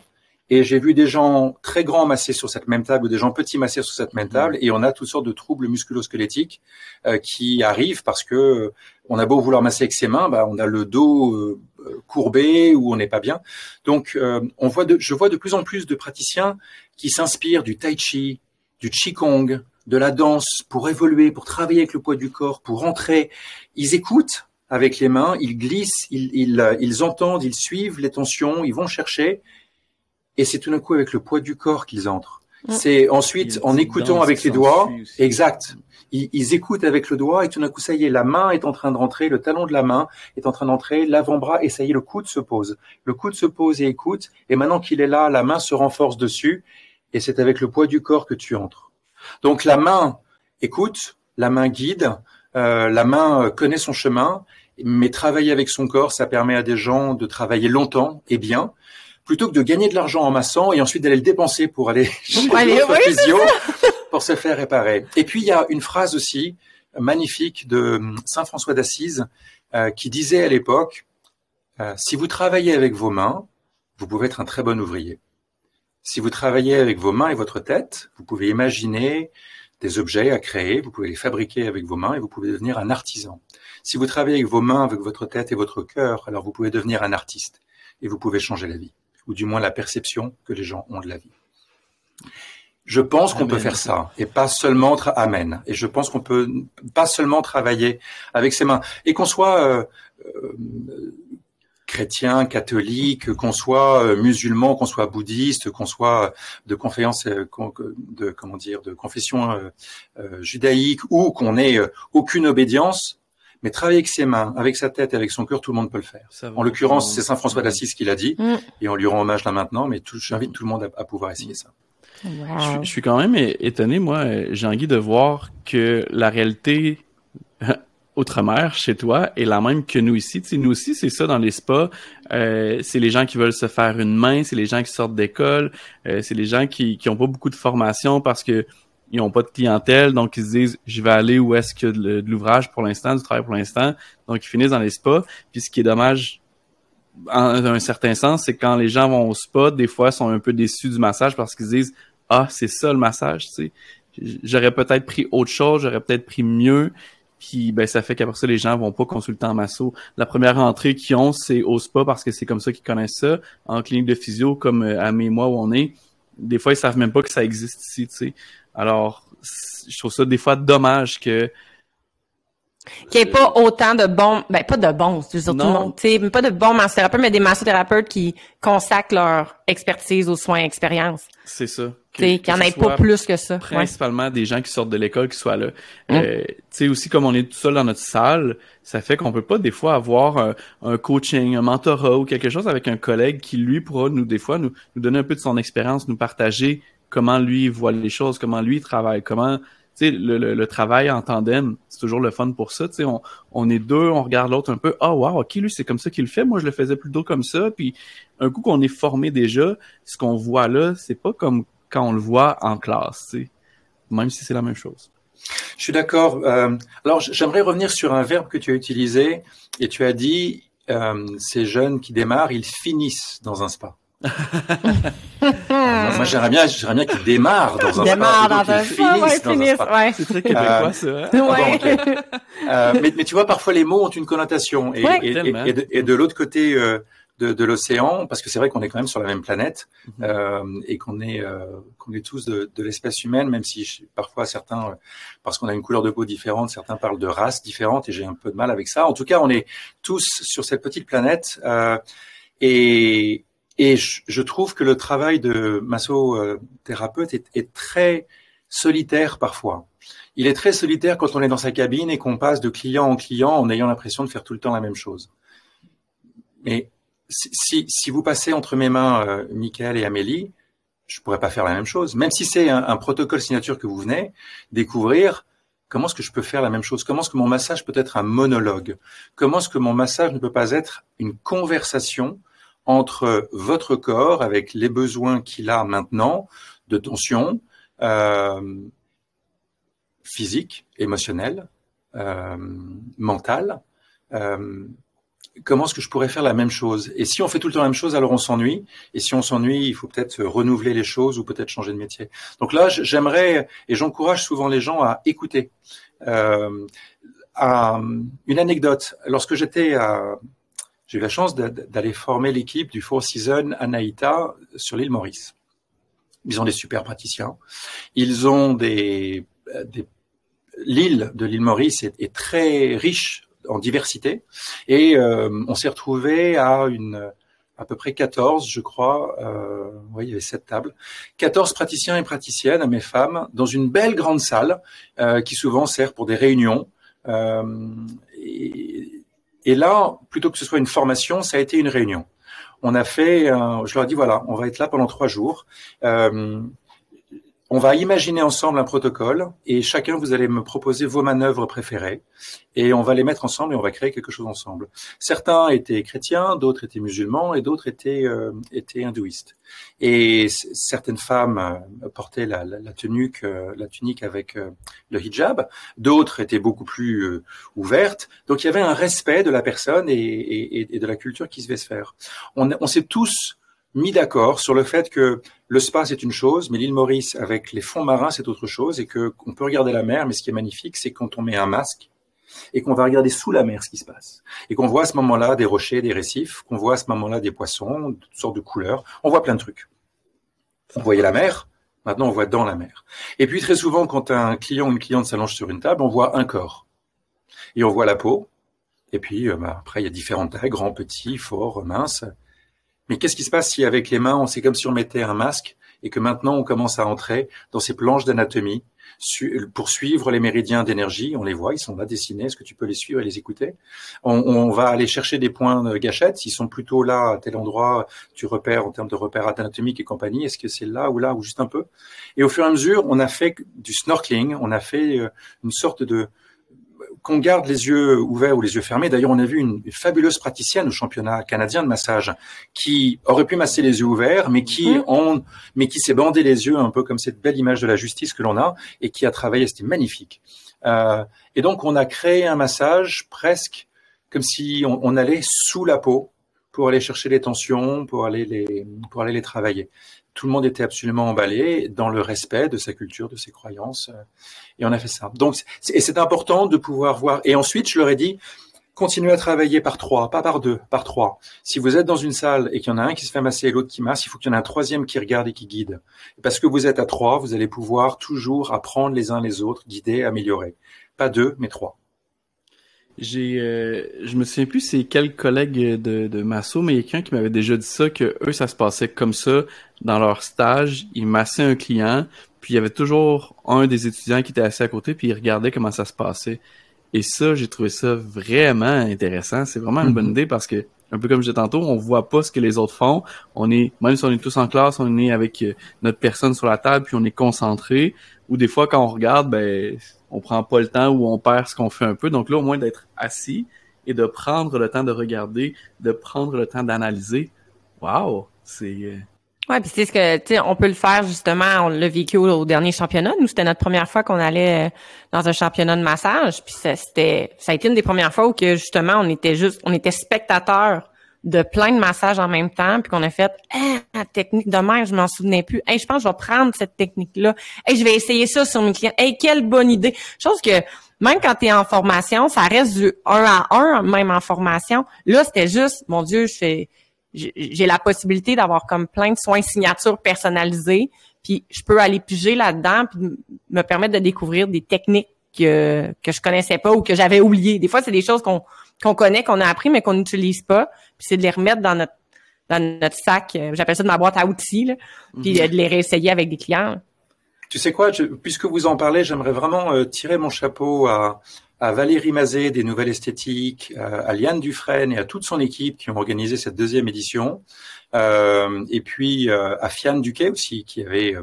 et j'ai vu des gens très grands massés sur cette même table ou des gens petits massés sur cette même mmh. table. Et on a toutes sortes de troubles musculo-squelettiques euh, qui arrivent parce que euh, on a beau vouloir masser avec ses mains, bah, on a le dos euh, courbé ou on n'est pas bien. Donc, on voit de, je vois de plus en plus de praticiens qui s'inspirent du tai chi, du qigong, de la danse pour évoluer, pour travailler avec le poids du corps, pour rentrer. Ils écoutent avec les mains, ils glissent, ils, ils, ils entendent, ils suivent les tensions, ils vont chercher et c'est tout d'un coup avec le poids du corps qu'ils entrent. C'est ensuite en écoutant avec les doigts. Exact. Ils, ils, écoutent avec le doigt et tout d'un coup, ça y est, la main est en train de rentrer, le talon de la main est en train d'entrer, l'avant-bras et ça y est, le coude se pose. Le coude se pose et écoute. Et maintenant qu'il est là, la main se renforce dessus et c'est avec le poids du corps que tu entres. Donc la main écoute, la main guide, euh, la main connaît son chemin, mais travailler avec son corps, ça permet à des gens de travailler longtemps et bien plutôt que de gagner de l'argent en massant et ensuite d'aller le dépenser pour aller *laughs* chez physio pour se faire réparer. Et puis il y a une phrase aussi magnifique de Saint François d'Assise euh, qui disait à l'époque euh, si vous travaillez avec vos mains, vous pouvez être un très bon ouvrier. Si vous travaillez avec vos mains et votre tête, vous pouvez imaginer des objets à créer, vous pouvez les fabriquer avec vos mains et vous pouvez devenir un artisan. Si vous travaillez avec vos mains, avec votre tête et votre cœur, alors vous pouvez devenir un artiste et vous pouvez changer la vie ou du moins la perception que les gens ont de la vie. Je pense qu'on peut faire ça et pas seulement amen. Et je pense qu'on peut pas seulement travailler avec ses mains et qu'on soit euh, euh, chrétien, catholique, qu'on soit euh, musulman, qu'on soit bouddhiste, qu'on soit de conférence, de comment dire, de confession judaïque ou qu'on ait aucune obédience, mais travailler avec ses mains, avec sa tête, avec son cœur, tout le monde peut le faire. En l'occurrence, c'est Saint François d'Assise qui l'a dit, mm. et on lui rend hommage là maintenant, mais j'invite tout le monde à, pouvoir essayer ça. Je, suis quand même étonné, moi, j'ai envie de voir que la réalité *laughs* outre-mer chez toi est la même que nous ici. Tu nous aussi, c'est ça dans les spas. Euh, c'est les gens qui veulent se faire une main, c'est les gens qui sortent d'école, euh, c'est les gens qui qui ont pas beaucoup de formation parce que ils n'ont pas de clientèle, donc ils se disent je vais aller où est-ce a de, l'ouvrage pour l'instant, du travail pour l'instant. Donc ils finissent dans les spas. Puis ce qui est dommage, en, un certain sens, c'est quand les gens vont au spa, des fois ils sont un peu déçus du massage parce qu'ils se disent Ah, c'est ça le massage, tu sais. J'aurais peut-être pris autre chose, j'aurais peut-être pris mieux. Puis ben ça fait qu'après ça, les gens vont pas consulter en masso. La première entrée qu'ils ont, c'est au spa parce que c'est comme ça qu'ils connaissent ça. En clinique de physio, comme euh, à mes mois où on est, des fois ils savent même pas que ça existe ici, tu sais. Alors, je trouve ça des fois dommage que qu'il n'y ait pas autant de bons, ben pas de bons, dire, tout le monde, tu sais, pas de bons massothérapeutes, mais des massothérapeutes qui consacrent leur expertise aux soins expérience. C'est ça. Qu'il n'y en ait pas plus que ça. Principalement des gens qui sortent de l'école qui soient là. Hum. Euh, tu sais, aussi comme on est tout seul dans notre salle, ça fait qu'on peut pas des fois avoir un, coaching, un mentorat ou quelque chose avec un collègue qui lui pourra nous des fois nous, nous donner un peu de son expérience, nous partager comment lui voit les choses, comment lui travaille, comment tu sais le, le, travail en tandem, c'est toujours le fun pour ça. On, on est deux, on regarde l'autre un peu. Ah oh, wow, ok lui c'est comme ça qu'il le fait. Moi je le faisais plutôt comme ça. Puis un coup qu'on est formé déjà, ce qu'on voit là, c'est pas comme quand on le voit en classe. Tu sais, même si c'est la même chose. Je suis d'accord. Euh, alors j'aimerais revenir sur un verbe que tu as utilisé et tu as dit euh, ces jeunes qui démarrent, ils finissent dans un spa moi, j'aimerais bien, j'aimerais bien qu'il démarre dans un démarre dans un finisse, ouais. C'est très québécois, ça. Hein? Ouais. euh, mais, mais, tu vois, parfois les mots ont une connotation. Et, et, et, de, et de l'autre côté euh, de, de l'océan, parce que c'est vrai qu'on est quand même sur la même planète mm-hmm. euh, et qu'on est euh, qu'on est tous de, de l'espèce humaine, même si parfois certains, parce qu'on a une couleur de peau différente, certains parlent de races différentes et j'ai un peu de mal avec ça. En tout cas, on est tous sur cette petite planète. Euh, et, et je, trouve que le travail de massothérapeute est, est très solitaire parfois. Il est très solitaire quand on est dans sa cabine et qu'on passe de client en client en ayant l'impression de faire tout le temps la même chose. Mais si, si vous passez entre mes mains euh, Michael et Amélie, je pourrais pas faire la même chose. Même si c'est un, protocole signature que vous venez découvrir, comment est-ce que je peux faire la même chose? Comment est-ce que mon massage peut être un monologue? Comment est-ce que mon massage ne peut pas être une conversation entre votre corps avec les besoins qu'il a maintenant de tension euh, physique, émotionnelle, euh, mentale. Euh, comment est-ce que je pourrais faire la même chose? Et si on fait tout le temps la même chose, alors on s'ennuie. Et si on s'ennuie, il faut peut-être renouveler les choses ou peut-être changer de métier. Donc là, j'aimerais et j'encourage souvent les gens à écouter. Euh, à, une anecdote. Lorsque j'étais à j'ai eu la chance d'aller former l'équipe du Four Seasons Anaïta sur l'île Maurice. Ils ont des super praticiens. Ils ont des, des l'île de l'île Maurice est, très riche en diversité et euh, on s'est retrouvé à une à peu près 14, je crois. Euh, oui, il y avait sept tables. 14 praticiens et praticiennes, mes femmes, dans une belle grande salle euh, qui souvent sert pour des réunions. Euh, et, et, là, plutôt que ce soit une formation, ça a été une réunion. On a fait, je leur ai dit voilà, on va être là pendant trois jours. Euh, on va imaginer ensemble un protocole et chacun, vous allez me proposer vos manœuvres préférées et on va les mettre ensemble et on va créer quelque chose ensemble. Certains étaient chrétiens, d'autres étaient musulmans et d'autres étaient, euh, étaient hindouistes. Et certaines femmes euh, portaient la, la, tunique, euh, la tunique avec le hijab, d'autres étaient beaucoup plus ouvertes. Donc il y avait un respect de la personne et, et, de la culture qui se devait se faire. On, on s'est tous mis d'accord sur le fait que le spa c'est une chose, mais l'île Maurice avec les fonds marins c'est autre chose et que qu'on peut regarder la mer, mais ce qui est magnifique c'est quand on met un masque et qu'on va regarder sous la mer ce qui se passe et qu'on voit à ce moment-là des rochers, des récifs, qu'on voit à ce moment-là des poissons, toutes sortes de couleurs, on voit plein de trucs. On voyait la mer, maintenant on voit dans la mer. Et puis très souvent quand un client ou une cliente s'allonge sur une table, on voit un corps et on voit la peau. Et puis euh, bah, après il y a différentes tailles, grands, petits, forts, minces. Mais qu'est-ce qui se passe si avec les mains, on c'est comme si on mettait un masque et que maintenant on commence à entrer dans ces planches d'anatomie pour suivre les méridiens d'énergie? On les voit, ils sont là dessinés. Est-ce que tu peux les suivre et les écouter? On, va aller chercher des points de gâchette. Ils sont plutôt là à tel endroit. Tu repères en termes de repères anatomiques et compagnie. Est-ce que c'est là ou là ou juste un peu? Et au fur et à mesure, on a fait du snorkeling. On a fait euh, une sorte de qu'on garde les yeux ouverts ou les yeux fermés. D'ailleurs, on a vu une fabuleuse praticienne au championnat canadien de massage qui aurait pu masser les yeux ouverts, mais qui mhm. mais qui s'est bandé les yeux un peu comme cette belle image de la justice que l'on a et qui a travaillé. C'était magnifique. Euh, et donc, on a créé un massage presque comme si on, on, allait sous la peau pour aller chercher les tensions, pour aller les pour aller les travailler tout le monde était absolument emballé dans le respect de sa culture, de ses croyances, euh, et on a fait ça. Donc, c'est important de pouvoir voir. Et ensuite, je leur ai dit, continuez à travailler par trois, pas par deux, par trois. Si vous êtes dans une salle et qu'il y en a un qui se fait masser et l'autre qui masse, il faut qu'il y en ait un troisième qui regarde et qui guide. Parce que vous êtes à trois, vous allez pouvoir toujours apprendre les uns les autres, guider, améliorer. Pas deux, mais trois. J'ai, euh, je me souviens plus c'est quel collègue de, de Masso, mais il y a quelqu'un qui m'avait déjà dit ça, que eux, ça se passait comme ça dans leur stage. Ils massaient un client, puis il y avait toujours un des étudiants qui était assis à côté, puis il regardait comment ça se passait. Et ça, j'ai trouvé ça vraiment intéressant. C'est vraiment une bonne mm-hmm. idée parce que, un peu comme je disais tantôt, on voit pas ce que les autres font. On est, même si on est tous en classe, on est avec euh, notre personne sur la table, puis on est concentré. Ou des fois, quand on regarde, ben, on prend pas le temps ou on perd ce qu'on fait un peu. Donc là, au moins d'être assis et de prendre le temps de regarder, de prendre le temps d'analyser. Waouh, c'est euh, Ouais, puis c'est ce que tu sais, on peut le faire justement. On l'a vécu au, dernier championnat. Nous, c'était notre première fois qu'on allait euh, dans un championnat de massage. Puis c'était, ça a été une des premières fois où que justement on était juste, on était spectateurs de plein de massages en même temps, puis qu'on a fait ah, technique de mer, je m'en souvenais plus. Je pense que je vais prendre cette technique-là. Hey, je vais essayer ça sur mes clients. Hey, quelle bonne idée. Chose que même quand tu es en formation, ça reste du un à un, même en formation. Là, c'était juste, mon Dieu, j'ai la possibilité d'avoir comme plein de soins signatures personnalisés, puis je peux aller piger là-dedans, puis me permettre de découvrir des techniques que, que je connaissais pas ou que j'avais oubliées. Des fois, c'est des choses qu'on qu'on connaît, qu'on a appris, mais qu'on n'utilise pas. Puis c'est de les remettre dans notre dans notre sac. Euh, j'appelle ça de ma boîte à outils, là, puis mhm. de les réessayer avec des clients. Tu sais quoi, puisque vous en parlez, j'aimerais vraiment euh, tirer mon chapeau à, à Valérie Mazet des Nouvelles Esthétiques, à Liane Dufresne et à toute son équipe qui ont organisé cette deuxième édition, euh, et puis euh, à Fiane Duquet aussi qui avait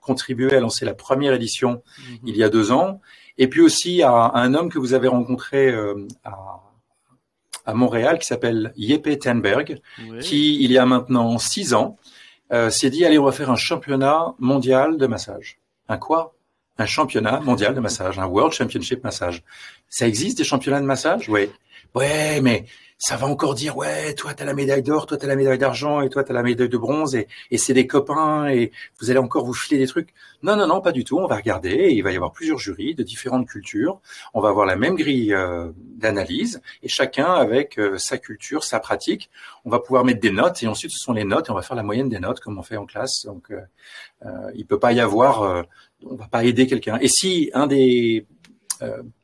contribué à lancer la première édition mhm. il y a deux ans, et puis aussi à, un homme que vous avez rencontré à à Montréal qui s'appelle Yeppe Tenberg, qui, il y a maintenant six ans, euh, s'est dit, allez, on va faire un championnat mondial de massage. Un quoi? Un championnat mondial de massage, un World Championship Massage. Ça existe des championnats de massage? Oui. Ouais, mais ça va encore dire ouais, toi t'as la médaille d'or, toi t'as la médaille d'argent et toi t'as la médaille de bronze et, et c'est des copains et vous allez encore vous filer des trucs. Non non non, pas du tout. On va regarder. il va y avoir plusieurs jurys de différentes cultures. On va avoir la même grille euh, d'analyse et chacun avec euh, sa culture, sa pratique. On va pouvoir mettre des notes et ensuite ce sont les notes et on va faire la moyenne des notes comme on fait en classe. Donc euh, euh il peut pas y avoir, on va pas aider quelqu'un. Et si un des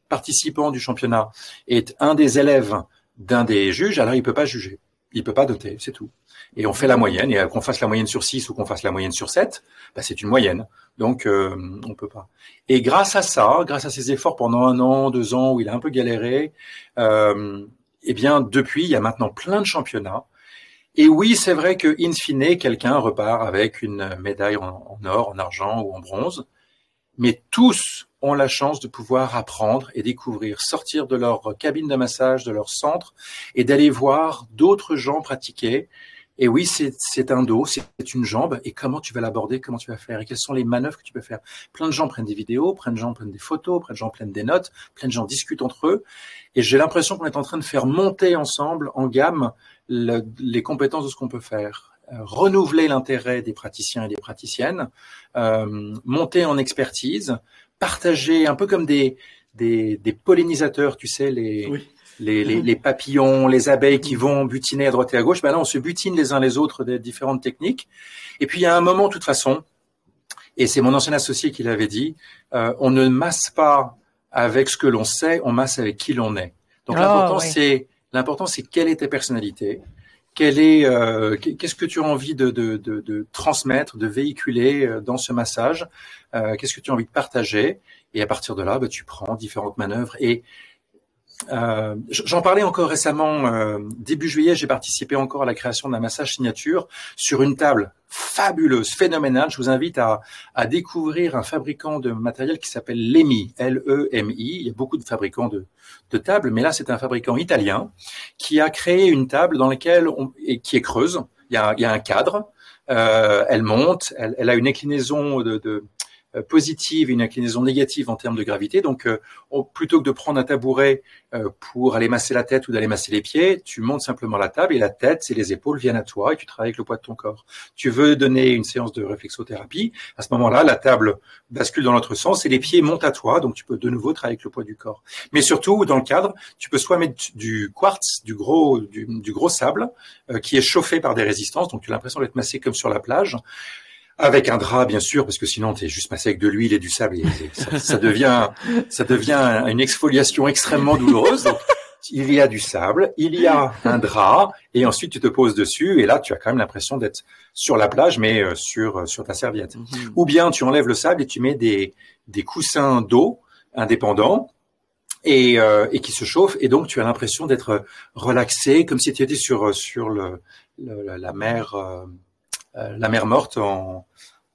participants du championnat est un des élèves d'un des juges, alors il peut pas juger. Il peut pas doter, c'est tout. et on fait la moyenne. Et qu'on fasse la moyenne sur 6 ou qu'on fasse la moyenne sur 7, bah, c'est une moyenne. Donc, euh, on peut pas. Et grâce à ça, grâce à ces efforts pendant un an, deux ans, où il a un peu galéré, euh, eh bien, depuis, il y a maintenant plein de championnats. Et oui, c'est vrai que, in fine, quelqu'un repart avec une médaille en, or, en argent ou en bronze. Mais tous ont la chance de pouvoir apprendre et découvrir, sortir de leur cabine de massage, de leur centre, et d'aller voir d'autres gens pratiquer et oui, c'est un dos, c'est une jambe. Et comment tu vas l'aborder, comment tu vas faire, et quelles sont les manœuvres que tu peux faire? Plein de gens prennent des vidéos, plein de gens prennent des photos, plein de gens prennent des notes, plein de gens discutent entre eux. Et j'ai l'impression qu'on est en train de faire monter ensemble, en gamme, les compétences de ce qu'on peut faire. Euh, renouveler l'intérêt des praticiens et des praticiennes, euh, monter en expertise, partager un peu comme des, des, des pollinisateurs, tu sais, les, oui les, les, les, papillons, les abeilles qui vont butiner à droite et à gauche, ben là on se butine les uns les autres des différentes techniques. Et puis il y a un moment, de toute façon, et c'est mon ancien associé qui l'avait dit, euh, on ne masse pas avec ce que l'on sait, on masse avec qui l'on est. Donc oh, l'important c'est l'important c'est quelle est ta personnalité, euh, qu'est-ce que tu as envie de, transmettre, de véhiculer euh, dans ce massage, euh, qu'est-ce que tu as envie de partager, et à partir de là, ben, tu prends différentes manœuvres et euh, J'en parlais encore récemment, euh, début juillet, j'ai participé encore à la création d'un massage signature sur une table fabuleuse, phénoménale. Je vous invite à, à découvrir un fabricant de matériel qui s'appelle Lemi, L-E-M-I. Il y a beaucoup de fabricants de, de tables, mais là c'est un fabricant italien qui a créé une table dans laquelle on, et qui est creuse. Il y a, il y a un cadre, euh, elle monte, elle, elle, a une inclinaison de, de positive et une inclinaison négative en termes de gravité. Donc, euh, plutôt que de prendre un tabouret euh, pour aller masser la tête ou d'aller masser les pieds, tu montes simplement la table et la tête et les épaules viennent à toi et tu travailles avec le poids de ton corps. Tu veux donner une séance de réflexothérapie, à ce moment-là, la table bascule dans l'autre sens et les pieds montent à toi, donc tu peux de nouveau travailler avec le poids du corps. Mais surtout, dans le cadre, tu peux soit mettre du quartz, du gros, du, gros sable, qui est chauffé par des résistances, donc tu as l'impression d'être massé comme sur la plage, avec un drap, bien sûr, parce que sinon, tu es juste passé avec de l'huile et du sable. Et ça, devient, ça devient une exfoliation extrêmement douloureuse. Donc, il y a du sable, il y a un drap, et ensuite tu te poses dessus, et là, tu as quand même l'impression d'être sur la plage, mais euh, sur, euh, sur ta serviette. Mhm. Ou bien tu enlèves le sable et tu mets des, des coussins d'eau indépendants, et, euh, et, qui se chauffent, et donc tu as l'impression d'être relaxé, comme si tu étais sur, sur le, la mer. Euh, la mer morte en,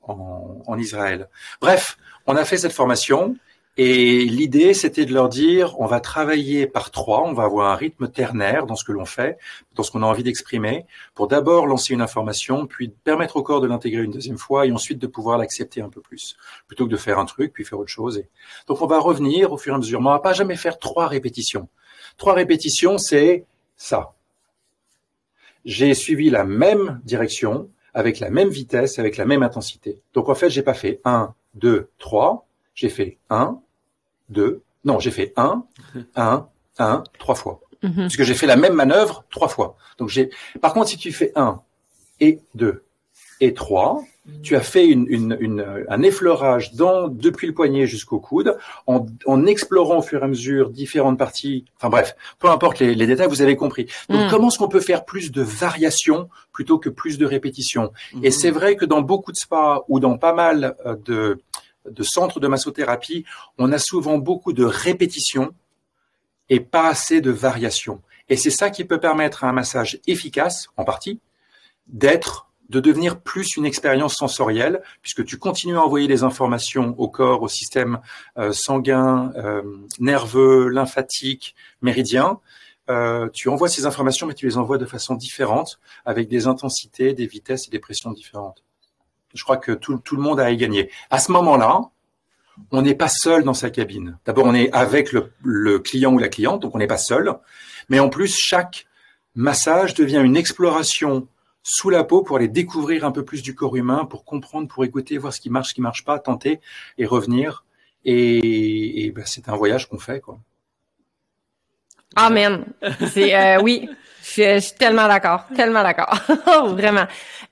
en, Israël. Bref, on a fait cette formation et l'idée, c'était de leur dire, on va travailler par trois, on va avoir un rythme ternaire dans ce que l'on fait, dans ce qu'on a envie d'exprimer, pour d'abord lancer une information, puis permettre au corps de l'intégrer une deuxième fois, et ensuite de pouvoir l'accepter un peu plus, plutôt que de faire un truc, puis faire autre chose. Et... Donc on va revenir au fur et à mesure, on va pas jamais faire trois répétitions. Trois répétitions, c'est ça. J'ai suivi la même direction, avec la même vitesse, avec la même intensité. Donc en fait, j'ai pas fait 1, 2, 3, j'ai fait 1, 2, non, j'ai fait 1, 1, 1, 3 fois. Mm Puisque j'ai fait la même manœuvre trois fois. Donc j'ai. Par contre, si tu fais 1 et 2 et 3, tu as fait une, une, une, un effleurage dans, depuis le poignet jusqu'au coude, en, en, explorant au fur et à mesure différentes parties. Enfin bref, peu importe les, les détails, vous avez compris. Donc mm. comment est-ce qu'on peut faire plus de variations plutôt que plus de répétitions? Et mm. c'est vrai que dans beaucoup de spas ou dans pas mal euh, de, de centres de massothérapie, on a souvent beaucoup de répétitions et pas assez de variations. Et c'est ça qui peut permettre à un massage efficace, en partie, d'être de devenir plus une expérience sensorielle, puisque tu continues à envoyer des informations au corps, au système euh, sanguin, euh, nerveux, lymphatique, méridien. Euh, tu envoies ces informations, mais tu les envoies de façon différente, avec des intensités, des vitesses et des pressions différentes. Je crois que tout, le monde a y gagner. À ce moment-là, on n'est pas seul dans sa cabine. D'abord, on est avec le client ou la cliente, donc on n'est pas seul. Mais en plus, chaque massage devient une exploration sous la peau pour aller découvrir un peu plus du corps humain, pour comprendre, pour écouter, voir ce qui marche, ce qui marche pas, tenter et revenir. Et, ben, c'est un voyage qu'on fait, quoi. Amen. C'est euh, *laughs* oui, je, suis tellement d'accord, tellement d'accord, *laughs* vraiment.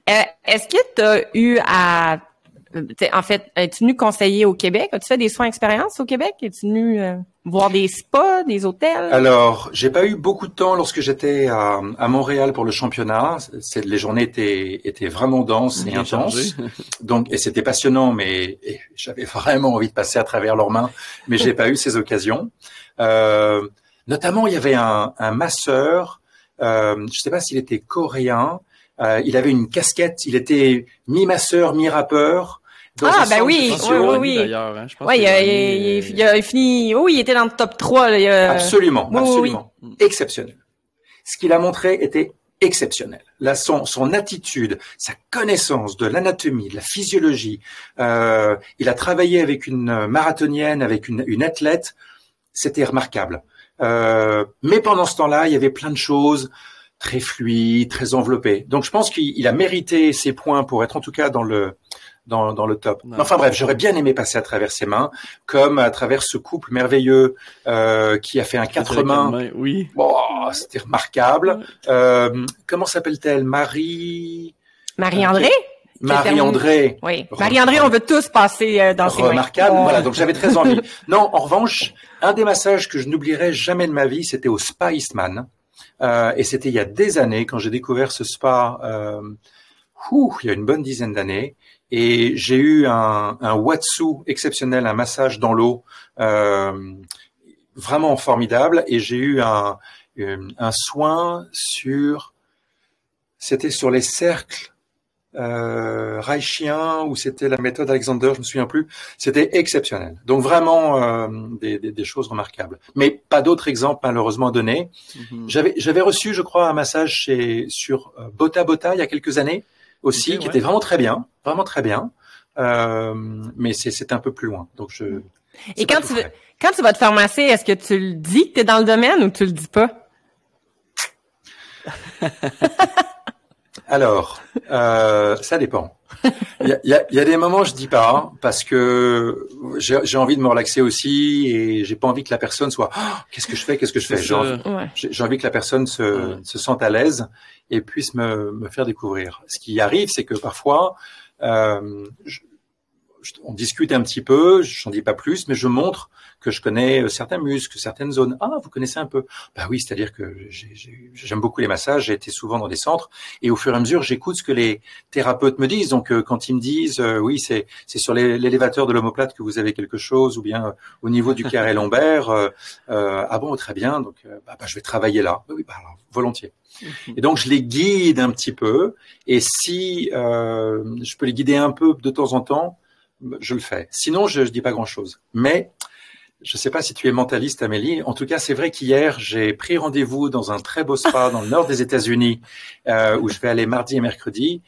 Euh, est-ce que tu as eu à en fait, es-tu venu conseiller au Québec? As-tu fait des soins expériences au Québec? Es-tu venu euh, voir des spas, des hôtels? Alors, j'ai pas eu beaucoup de temps lorsque j'étais à, à, Montréal pour le championnat. C'est, les journées étaient, étaient vraiment denses et intenses. *laughs* Donc, et c'était passionnant, mais j'avais vraiment envie de passer à travers leurs mains, mais j'ai pas eu ces occasions. Euh, notamment, il y avait un, un masseur, euh, je sais pas s'il était coréen, euh, il avait une casquette, il était mi-masseur, mi-rappeur. Ah, ben oui, oui, oui, oui. D'ailleurs, hein, je il, a, il, a, fini, oui, il était dans le top 3. Là, Absolument, absolument. Exceptionnel. Ce qu'il a montré était exceptionnel. Là, son, son attitude, sa connaissance de l'anatomie, de la physiologie. Euh, il a travaillé avec une marathonienne, avec une, une athlète. C'était remarquable. Euh, mais pendant ce temps-là, il y avait plein de choses très fluide, très enveloppé. Donc je pense qu'il a mérité ses points pour être en tout cas dans le dans, dans le top. Enfin bref, j'aurais bien aimé passer à travers ses mains, comme à travers ce couple merveilleux euh, qui a fait un quatre mains. Oui. Bon, c'était remarquable. Euh, comment s'appelle-t-elle? Marie. Marie-André. Marie-André. Oui. Marie-André, on veut tous passer euh, dans ces Remarquable. Voilà. Donc j'avais très envie. *laughs* non, en revanche, un des massages que je n'oublierai jamais de ma vie, c'était au Spa Eastman. Euh, et c'était il y a des années quand j'ai découvert ce spa. Euh, il y a une bonne dizaine d'années. Et j'ai eu un, un watsu exceptionnel, un massage dans l'eau, euh, vraiment formidable. Et j'ai eu un, un soin sur, c'était sur les cercles euh, Reichien ou c'était la méthode Alexander, je me souviens plus. C'était exceptionnel. Donc vraiment euh, des, des, des, choses remarquables. Mais pas d'autres exemples malheureusement à donner. Mhm. J'avais j'avais reçu, je crois, un massage chez sur euh, Bota Bota il y a quelques années aussi, qui était vraiment très bien, vraiment très bien. Euh, mais c'est un peu plus loin. Donc je. Et quand tu, quand tu vas te faire masser, est-ce que tu le dis que tu es dans le domaine ou tu le dis pas? *laughs* Alors, euh, ça dépend. Il y a, y a, des moments je dis pas parce que j'ai envie de me relaxer aussi et j'ai pas envie que la personne soit oh, qu'est-ce que je fais qu'est-ce que je fais? J'ai envie, que la personne se, se sente à l'aise et puisse me, me, faire découvrir. Ce qui arrive, c'est que parfois euh, on discute un petit peu, je n'en dis pas plus, mais je montre que je connais euh, certains muscles, certaines zones. Ah, vous connaissez un peu Bah oui, c'est-à-dire que j'aime beaucoup les massages, j'ai été souvent dans des centres, et au fur et à mesure, j'écoute ce que les thérapeutes me disent. Donc, euh, quand ils me disent, euh, oui, c'est c'est sur l'élévateur de l'omoplate que vous avez quelque chose, ou bien au niveau du carré lombaire, ah bon, très bien, donc bah, bah, je vais travailler là. Oui, bah, alors, volontiers. Mhm. Et donc je les guide un petit peu, et si je peux les guider un peu de temps en temps, je le fais. Sinon, je ne dis pas grand-chose. Mais je ne sais pas si tu es mentaliste, Amélie. En tout cas, c'est vrai qu'hier, j'ai pris rendez-vous dans un très beau spa dans le nord des États-Unis, euh, où je vais aller mardi et mercredi.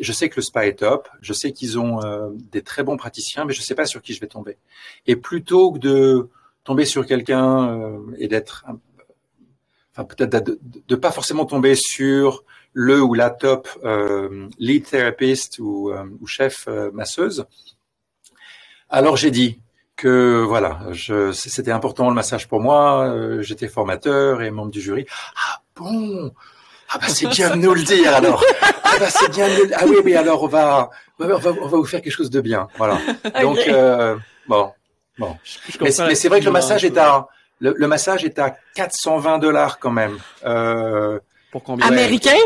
Je sais que le spa est top. Je sais qu'ils ont euh, des très bons praticiens, mais je ne sais pas sur qui je vais tomber. Et plutôt que de tomber sur quelqu'un euh, et d'être, enfin peut-être de, de, pas forcément tomber sur le ou la top lead therapist ou chef masseuse. Alors j'ai dit, que voilà, c'était important le massage pour moi. Euh, j'étais formateur et membre du jury. Ah bon? Ah bah c'est bien de nous le dire alors. Ah bah c'est bien. De... Ah oui, mais alors on va, on va, on va vous faire quelque chose de bien. Voilà. Donc euh, bon, bon. mais, c'est vrai que le massage est à le, massage est à 420 dollars quand même. Euh, pour combien? Américain?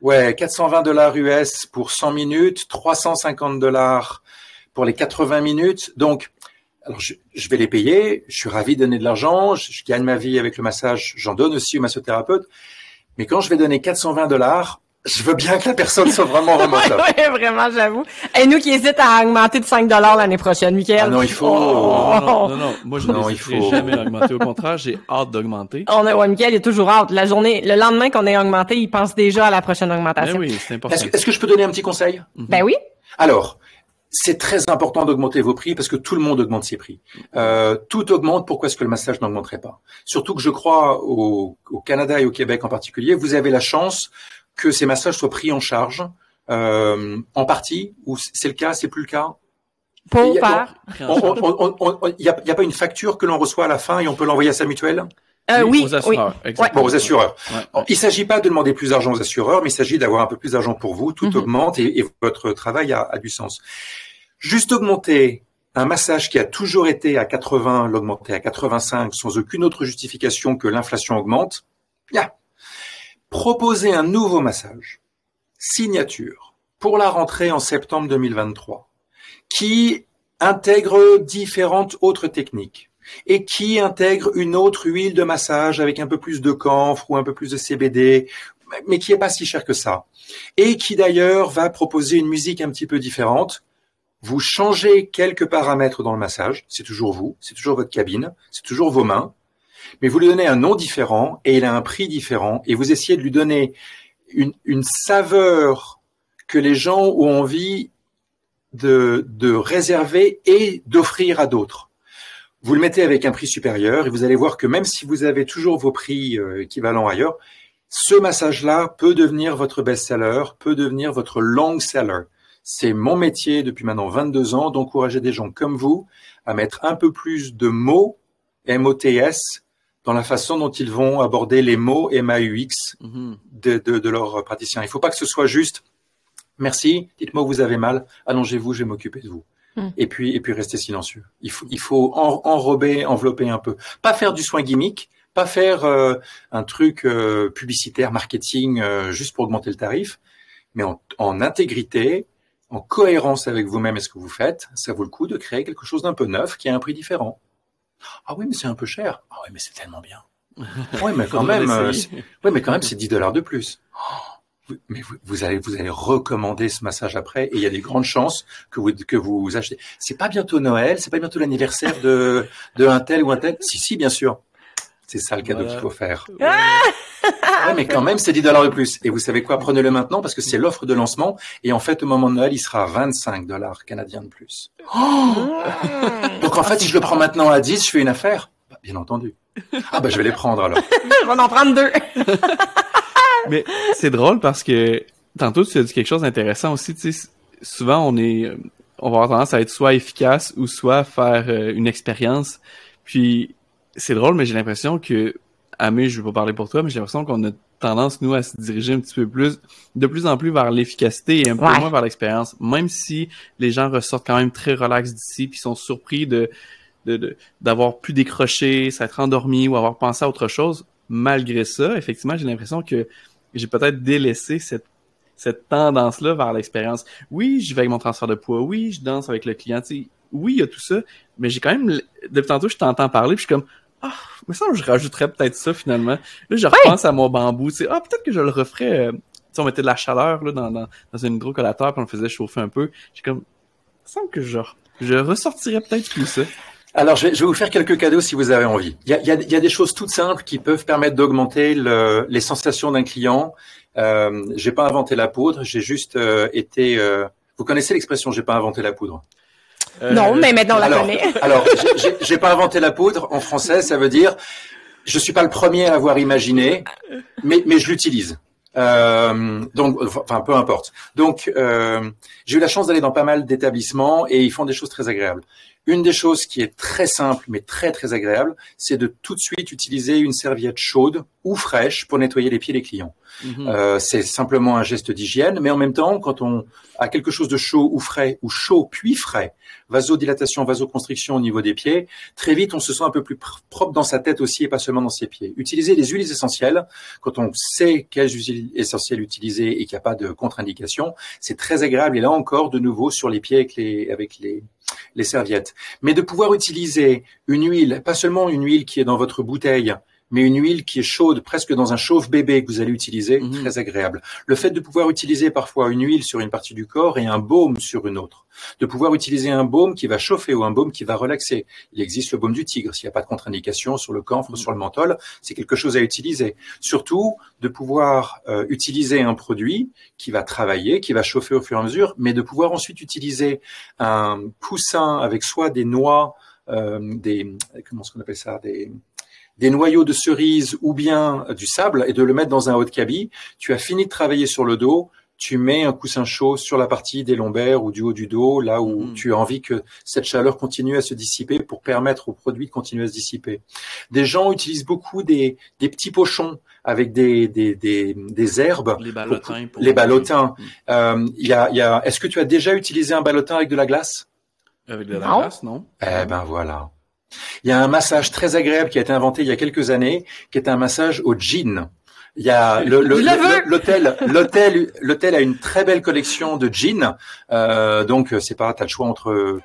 Ouais, 420 dollars US pour 100 minutes, 350 dollars pour les 80 minutes. Donc alors je, je, vais les payer, je suis ravi de donner de l'argent, je, gagne ma vie avec le massage, j'en donne aussi au massothérapeute. Mais quand je vais donner 420 dollars, je veux bien que la personne soit vraiment vraiment top. ouais, vraiment, j'avoue. Et nous qui hésitons à augmenter de 5 dollars l'année prochaine, Michael. Ah non, il faut. Oh. Non, non, non, moi je n'ai jamais augmenté. Au contraire, j'ai hâte d'augmenter. On a, ouais, Michael est toujours hâte. La journée, le lendemain qu'on ait augmenté, il pense déjà à la prochaine augmentation. Ben oui, c'est important. Est-ce que je peux donner un petit conseil? Ben oui. Alors, c'est très important d'augmenter vos prix parce que tout le monde augmente ses prix. Euh, tout augmente, pourquoi est-ce que le massage n'augmenterait pas? Surtout que je crois au, Canada et au Québec en particulier, vous avez la chance que ces massages soient pris en charge euh, en partie, ou c'est le cas, c'est plus le cas? Pour. Il n'y a, pas une facture que l'on reçoit à la fin et on peut l'envoyer à sa mutuelle euh, oui, aux assureurs. Bon, aux assureurs. il ne s'agit pas de demander plus d'argent aux assureurs, mais il s'agit d'avoir un peu plus d'argent pour vous. Tout mhm. augmente et, votre travail a, du sens. Juste augmenter un massage qui a toujours été à 80, l'augmenter à 85 sans aucune autre justification que l'inflation augmente, bien. Proposer un nouveau massage, signature, pour la rentrée en septembre 2023, qui intègre différentes autres techniques et qui intègre une autre huile de massage avec un peu plus de camphre ou un peu plus de CBD, mais qui est pas si cher que ça. Et qui d'ailleurs va proposer une musique un petit peu différente, vous changez quelques paramètres dans le massage, c'est toujours vous, c'est toujours votre cabine, c'est toujours vos mains, mais vous lui donnez un nom différent et il a un prix différent et vous essayez de lui donner une, saveur que les gens ont envie de réserver et d'offrir à d'autres. Vous le mettez avec un prix supérieur et vous allez voir que même si vous avez toujours vos prix euh, équivalents ailleurs, ce massage-là peut devenir votre best-seller, peut devenir votre long-seller. C'est mon métier depuis maintenant 22 ans d'encourager des gens comme vous à mettre un peu plus de mots, M-O-T-S, dans la façon dont ils vont aborder les mots M-A-U-X mhm. de, de, de leurs praticiens. Il ne faut pas que ce soit juste merci, dites-moi où vous avez mal, allongez-vous, je vais m'occuper de vous. Hmm. Et puis, et puis rester silencieux. Il faut, il faut enrober, envelopper un peu. Pas faire du soin gimmick, pas faire euh, un truc euh, publicitaire, marketing, euh, juste pour augmenter le tarif, mais en, en intégrité, en cohérence avec vous-même et ce que vous faites, ça vaut le coup de créer quelque chose d'un peu neuf qui a un prix différent. Ah oui, mais c'est un peu cher. Ah oui, mais c'est tellement bien. *laughs* oui, mais quand même, euh, oui, mais quand même, c'est 10 dollars de plus. Oh, mais vous, vous, allez, vous allez recommander ce massage après, et il y a des grandes chances que vous que vous achetez. C'est pas bientôt Noël, c'est pas bientôt l'anniversaire de de un tel ou un tel? Si, si, bien sûr. C'est ça le cadeau qu'il faut faire. ouais, mais quand même, c'est 10 dollars de plus. Et vous savez quoi? Prenez-le maintenant parce que c'est l'offre de lancement. Et en fait, au moment de Noël, il sera 25 dollars canadiens de plus. Oh Donc en fait, si je le prends maintenant à 10, je fais une affaire? Bah, Bien entendu. Ah bah je vais les prendre alors. *laughs* je vais en prendre deux. *laughs* mais c'est drôle parce que tantôt tu as dit quelque chose d'intéressant aussi. Tu sais, souvent on est, on va avoir tendance à être soit efficace ou soit faire euh, une expérience. Puis c'est drôle, mais j'ai l'impression que, Amé, je vais pas parler pour toi, mais j'ai l'impression qu'on a tendance, nous, à se diriger un petit peu plus, de plus en plus vers l'efficacité et un peu moins vers l'expérience. Même si les gens ressortent quand même très relax d'ici, puis sont surpris de d'avoir pu décrocher, s'être endormi ou avoir pensé à autre chose. Malgré ça, effectivement, j'ai l'impression que j'ai peut-être délaissé cette cette tendance-là vers l'expérience. Oui, je vais avec mon transfert de poids. Oui, je danse avec le client. oui, il y a tout ça, mais j'ai quand même, depuis tantôt, je t'entends parler, puis je suis comme, ah, mais ça, je rajouterais peut-être ça finalement. Là, je repense à mon bambou. Tu ah, peut-être que je le referais. Euh, on mettait de la chaleur là, dans, dans, dans un hydrocolateur puis on le faisait chauffer un peu. J'ai comme, ça semble que je, je ressortirais peut-être tout ça. Alors, je vais, je vais, vous faire quelques cadeaux si vous avez envie. Il y a, il y a, il y a des choses toutes simples qui peuvent permettre d'augmenter le, les sensations d'un client. Euh, j'ai pas inventé la poudre, j'ai juste euh, été. Euh, vous connaissez l'expression "j'ai pas inventé la poudre" Euh, non, mais maintenant on la alors, connaît. *laughs* alors, j'ai pas inventé la poudre. En français, ça veut dire je suis pas le premier à avoir imaginé, mais, mais je l'utilise. Euh, donc, enfin, peu importe. Donc, euh, j'ai eu la chance d'aller dans pas mal d'établissements et ils font des choses très agréables. Une des choses qui est très simple mais très très agréable, c'est de tout de suite utiliser une serviette chaude ou fraîche pour nettoyer les pieds des clients. Mhm. Euh, c'est simplement un geste d'hygiène, mais en même temps, quand on a quelque chose de chaud ou frais, ou chaud puis frais, vasodilatation, vasoconstriction au niveau des pieds, très vite on se sent un peu plus propre dans sa tête aussi et pas seulement dans ses pieds. Utiliser les huiles essentielles, quand on sait quelles huiles essentielles utiliser et qu'il n'y a pas de contre-indication, c'est très agréable. Et là encore, de nouveau, sur les pieds avec les, avec les, les serviettes. Mais de pouvoir utiliser une huile, pas seulement une huile qui est dans votre bouteille, mais une huile qui est chaude, presque dans un chauffe-bébé que vous allez utiliser, mhm. très agréable. Le fait de pouvoir utiliser parfois une huile sur une partie du corps et un baume sur une autre. De pouvoir utiliser un baume qui va chauffer ou un baume qui va relaxer. Il existe le baume du tigre. S'il n'y a pas de contre-indication sur le camphre, sur le menthol, c'est quelque chose à utiliser. Surtout, de pouvoir euh, utiliser un produit qui va travailler, qui va chauffer au fur et à mesure, mais de pouvoir ensuite utiliser un poussin avec soit des noix, euh, des comment est-ce qu'on appelle ça, des des noyaux de cerise ou bien du sable et de le mettre dans un haut de cabis. Tu as fini de travailler sur le dos, tu mets un coussin chaud sur la partie des lombaires ou du haut du dos, là où mm. tu as envie que cette chaleur continue à se dissiper pour permettre au produit de continuer à se dissiper. Des gens utilisent beaucoup des, des petits pochons avec des, des, des, des herbes. Les ballotins. les ballotins. Mm. Euh, y a, y a, Est-ce que tu as déjà utilisé un ballotin avec de la glace? Avec de la Non. glace, non? Eh ben voilà. Il y a un massage très agréable qui a été inventé il y a quelques années, qui est un massage au gin. Il y a l'hôtel, l'hôtel, l'hôtel a une très belle collection de gin. Euh, donc c'est pas, t'as le choix entre euh,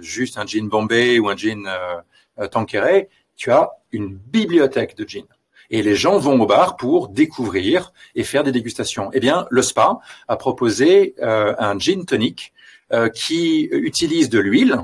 juste un gin Bombay ou un gin euh, euh, Tanqueray. Tu as une bibliothèque de gin. Et les gens vont au bar pour découvrir et faire des dégustations. Eh bien, le spa a proposé euh, un gin tonic euh, qui utilise de l'huile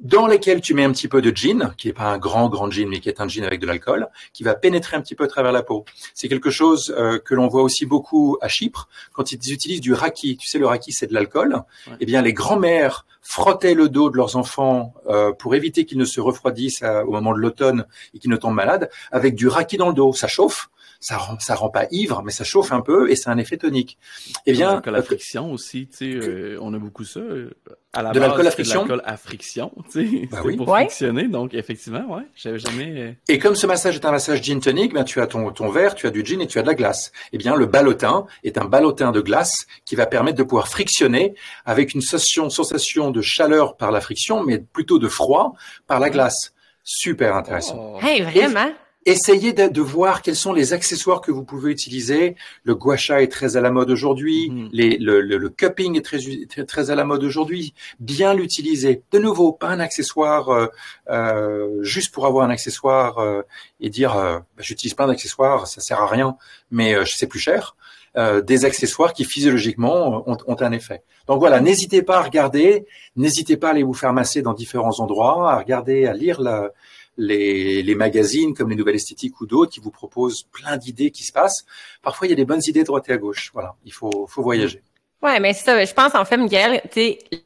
dans lesquels tu mets un petit peu de gin, qui n'est pas un grand grand gin, mais qui est un gin avec de l'alcool, qui va pénétrer un petit peu à travers la peau. C'est quelque chose euh, que l'on voit aussi beaucoup à Chypre quand ils utilisent du raki. Tu sais, le raki c'est de l'alcool. Ouais. Eh bien, les grands-mères frottaient le dos de leurs enfants euh, pour éviter qu'ils ne se refroidissent à- au moment de l'automne et qu'ils ne tombent malades, avec du raki dans le dos. Ça chauffe. Ça rend, ça rend pas ivre, mais ça chauffe un peu et c'est un effet tonique. Eh bien, l'alcool à euh, friction aussi, tu sais, euh, on a beaucoup ça. euh, À la De l'alcool à c'est de friction? l'alcool à friction, *laughs* tu sais, Bah c'est oui. pour Ouais. frictionner. Donc, effectivement, ouais, j'avais jamais... euh, Et comme ce massage est un massage gin tonic, ben tu as ton, ton verre, tu as du gin et tu as de la glace. Eh bien, le ballotin est un ballotin de glace qui va permettre de pouvoir frictionner avec une sensation, sensation de chaleur par la friction, mais plutôt de froid par la glace. Super intéressant. oh. Hey, vraiment? Essayez de, de voir quels sont les accessoires que vous pouvez utiliser. Le gua sha est très à la mode aujourd'hui. Mhm. Le, le- le cupping est très, très, très à la mode aujourd'hui. Bien l'utiliser. De nouveau, pas un accessoire euh, euh, juste pour avoir un accessoire euh, et dire euh, bah, j'utilise pas d'accessoire, ça sert à rien, mais euh, c'est plus cher. Euh, des accessoires qui physiologiquement ont, ont un effet. Donc voilà, n'hésitez pas à regarder, n'hésitez pas à aller vous faire masser dans différents endroits, à regarder, à lire la, les, les magazines comme les Nouvelles Esthétiques ou d'autres qui vous proposent plein d'idées qui se passent. Parfois, il y a des bonnes idées de droite et à gauche. Voilà, il faut, faut voyager. Ouais, mais ça, je pense en fait, Miguel,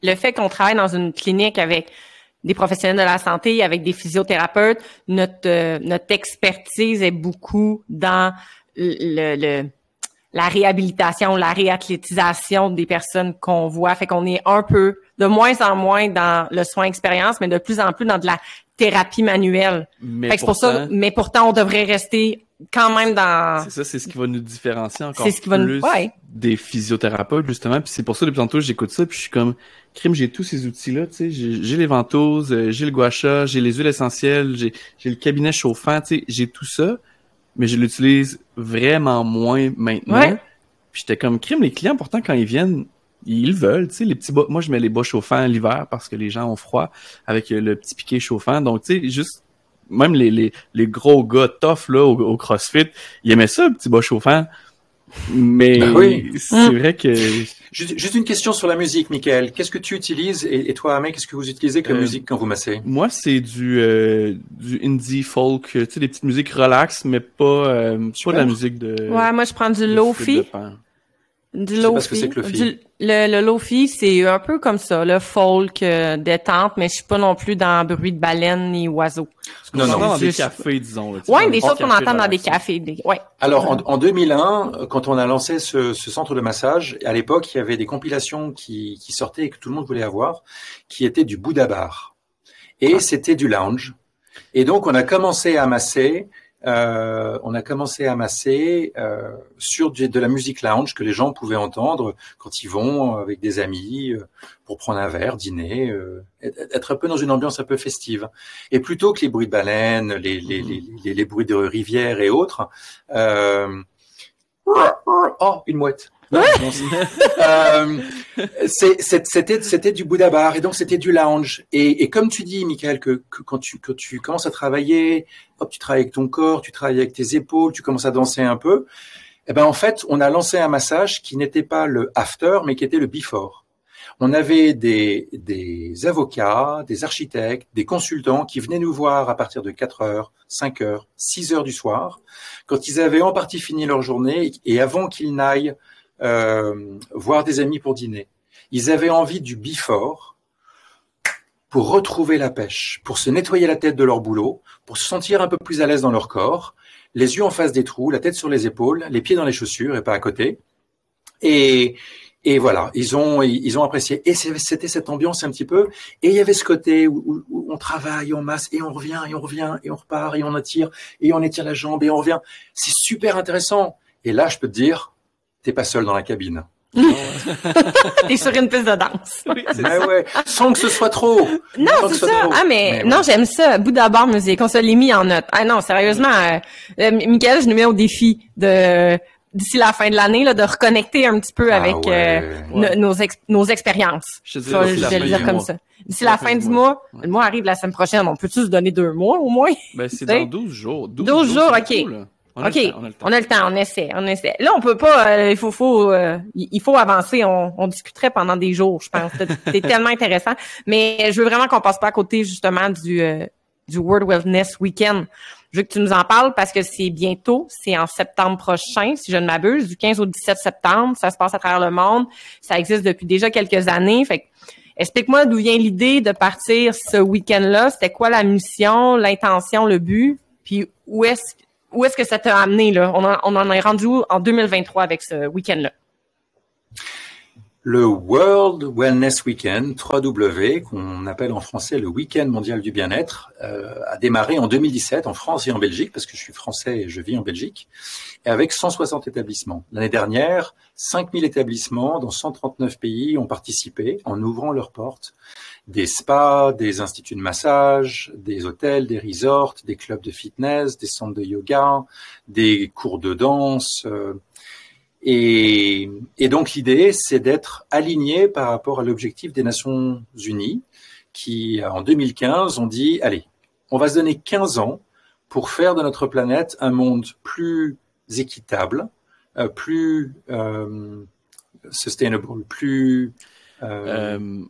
le fait qu'on travaille dans une clinique avec des professionnels de la santé, avec des physiothérapeutes, notre euh, notre expertise est beaucoup dans le, le- la réhabilitation, la réathlétisation des personnes qu'on voit. Fait qu'on est un peu de moins en moins dans le soin expérience, mais de plus en plus dans de la thérapie manuelle. Mais Fait que c'est pour ça, pourtant, mais pourtant, on devrait rester quand même dans. C'est ça, c'est ce qui va nous différencier encore C'est ce qui va nous- plus ouais. des physiothérapeutes, justement. Puis c'est pour ça, depuis tantôt, j'écoute ça, puis je suis comme, crime, j'ai tous ces outils-là, tu sais. J'ai j'ai les ventouses, euh, j'ai le gua sha, j'ai les huiles essentielles, j'ai j'ai le cabinet chauffant, tu sais. J'ai tout ça, mais je l'utilise vraiment moins maintenant. Ouais. Puis j'étais comme, crime, les clients, pourtant, quand ils viennent, ils veulent, tu sais, les petits bas. Moi, je mets les bas chauffants l'hiver parce que les gens ont froid avec euh, le petit piqué chauffant. Donc, tu sais, juste, même les, les, les gros gars tough, là, au, au CrossFit, ils aimaient ça, le petit bas chauffant. Mais Ben oui. c'est Mm. vrai que Juste, juste une question sur la musique, Michael. Qu'est-ce que tu utilises? Et, et toi, Amé, qu'est-ce que vous utilisez comme Euh, musique quand vous massez? moi, c'est du, euh, du indie folk, tu sais, des petites musiques relax, mais pas, euh, pas de la musique de. Ouais, moi, je prends du lofi. Du lofi. c'est que le lofi, c'est un peu comme ça, le folk euh, détente, mais je suis pas non plus dans bruit de baleine ni oiseau. On Non, non. entend dans des cafés, disons. dans des choses qu'on entend dans des cafés. Des... Ouais. Alors, en, en 2001, quand on a lancé ce, ce centre de massage, à l'époque, il y avait des compilations qui, qui sortaient et que tout le monde voulait avoir, qui étaient du Bouddha Bar. Et c'était du lounge. Et donc, on a commencé à masser, euh, on a commencé à masser euh, sur du- de la musique lounge que les gens pouvaient entendre quand ils vont avec des amis euh, pour prendre un verre, dîner, euh, être un peu dans une ambiance un peu festive. Et plutôt que les bruits de baleines, les, les, les, les, les bruits de rivière et autres, euh... oh, une mouette. *laughs* Euh, c'était c'était du Bouddha bar et donc c'était du lounge. Et, et comme tu dis Michael que, que quand tu commences à travailler hop tu travailles avec ton corps tu travailles avec tes épaules tu commences à danser un peu eh ben en fait on a lancé un massage qui n'était pas le after mais qui était le before. On avait des des avocats des architectes des consultants qui venaient nous voir à partir de 4 heures 5 heures 6 heures du soir quand ils avaient en partie fini leur journée et avant qu'ils n'aillent euh, voir des amis pour dîner. Ils avaient envie du before pour retrouver la pêche, pour se nettoyer la tête de leur boulot, pour se sentir un peu plus à l'aise dans leur corps, les yeux en face des trous, la tête sur les épaules, les pieds dans les chaussures et pas à côté. Et, et voilà, ils ont, ils ont apprécié. Et c'était cette ambiance un petit peu. Et il y avait ce côté où- où on travaille, on masse, et on revient, et on revient, et on repart, et on attire, et on étire la jambe, et on revient. C'est super intéressant. Et là, je peux te dire, t'es pas seul dans la cabine. T'es *laughs* sur une piste de danse. Oui, ouais, sans que ce soit trop. Non, c'est ça. Ah, mais, non, j'aime ça. Bout d'abord musique. On se l'est mis en note. Ah non, sérieusement, euh, euh Michael, je nous mets au défi de d'ici la fin de l'année là, de reconnecter un petit peu ah avec euh, nos, nos expériences. Je, vais le dire comme ça. D'ici la, fin, du mois, le mois arrive la semaine prochaine, on peut-tu se donner deux mois au moins? Ben, *laughs* c'est dans 12 jours. 12, jours, OK. On OK, on a le temps, on essaie, on essaie. Là, on peut pas, euh, il faut, faut, euh, il faut avancer. On, on, discuterait pendant des jours, je pense. C'est *laughs* tellement intéressant. Mais je veux vraiment qu'on passe pas à côté justement du euh, du World Wellness Weekend. Je veux que tu nous en parles parce que c'est bientôt, c'est en septembre prochain, si je ne m'abuse, du 15 au 17 septembre. Ça se passe à travers le monde. Ça existe depuis déjà quelques années. Fait explique-moi d'où vient l'idée de partir ce week-end-là. C'était quoi la mission, l'intention, le but? Puis où est-ce où est-ce que ça t'a amené là? On, on en est rendu où en 2023 avec ce week-end-là? Le World Wellness Weekend, 3W, qu'on appelle en français le Week-end mondial du bien-être, euh, a démarré en 2017 en France et en Belgique, parce que je suis français et je vis en Belgique, et avec 160 établissements. L'année dernière, 5000 établissements dans 139 pays ont participé en ouvrant leurs portes. Des spas, des instituts de massage, des hôtels, des resorts, des clubs de fitness, des centres de yoga, des cours de danse, euh, et, et donc l'idée, c'est d'être aligné par rapport à l'objectif des Nations Unies, qui en 2015 ont dit, allez, on va se donner 15 ans pour faire de notre planète un monde plus équitable, euh, plus euh, sustainable, plus... Euh,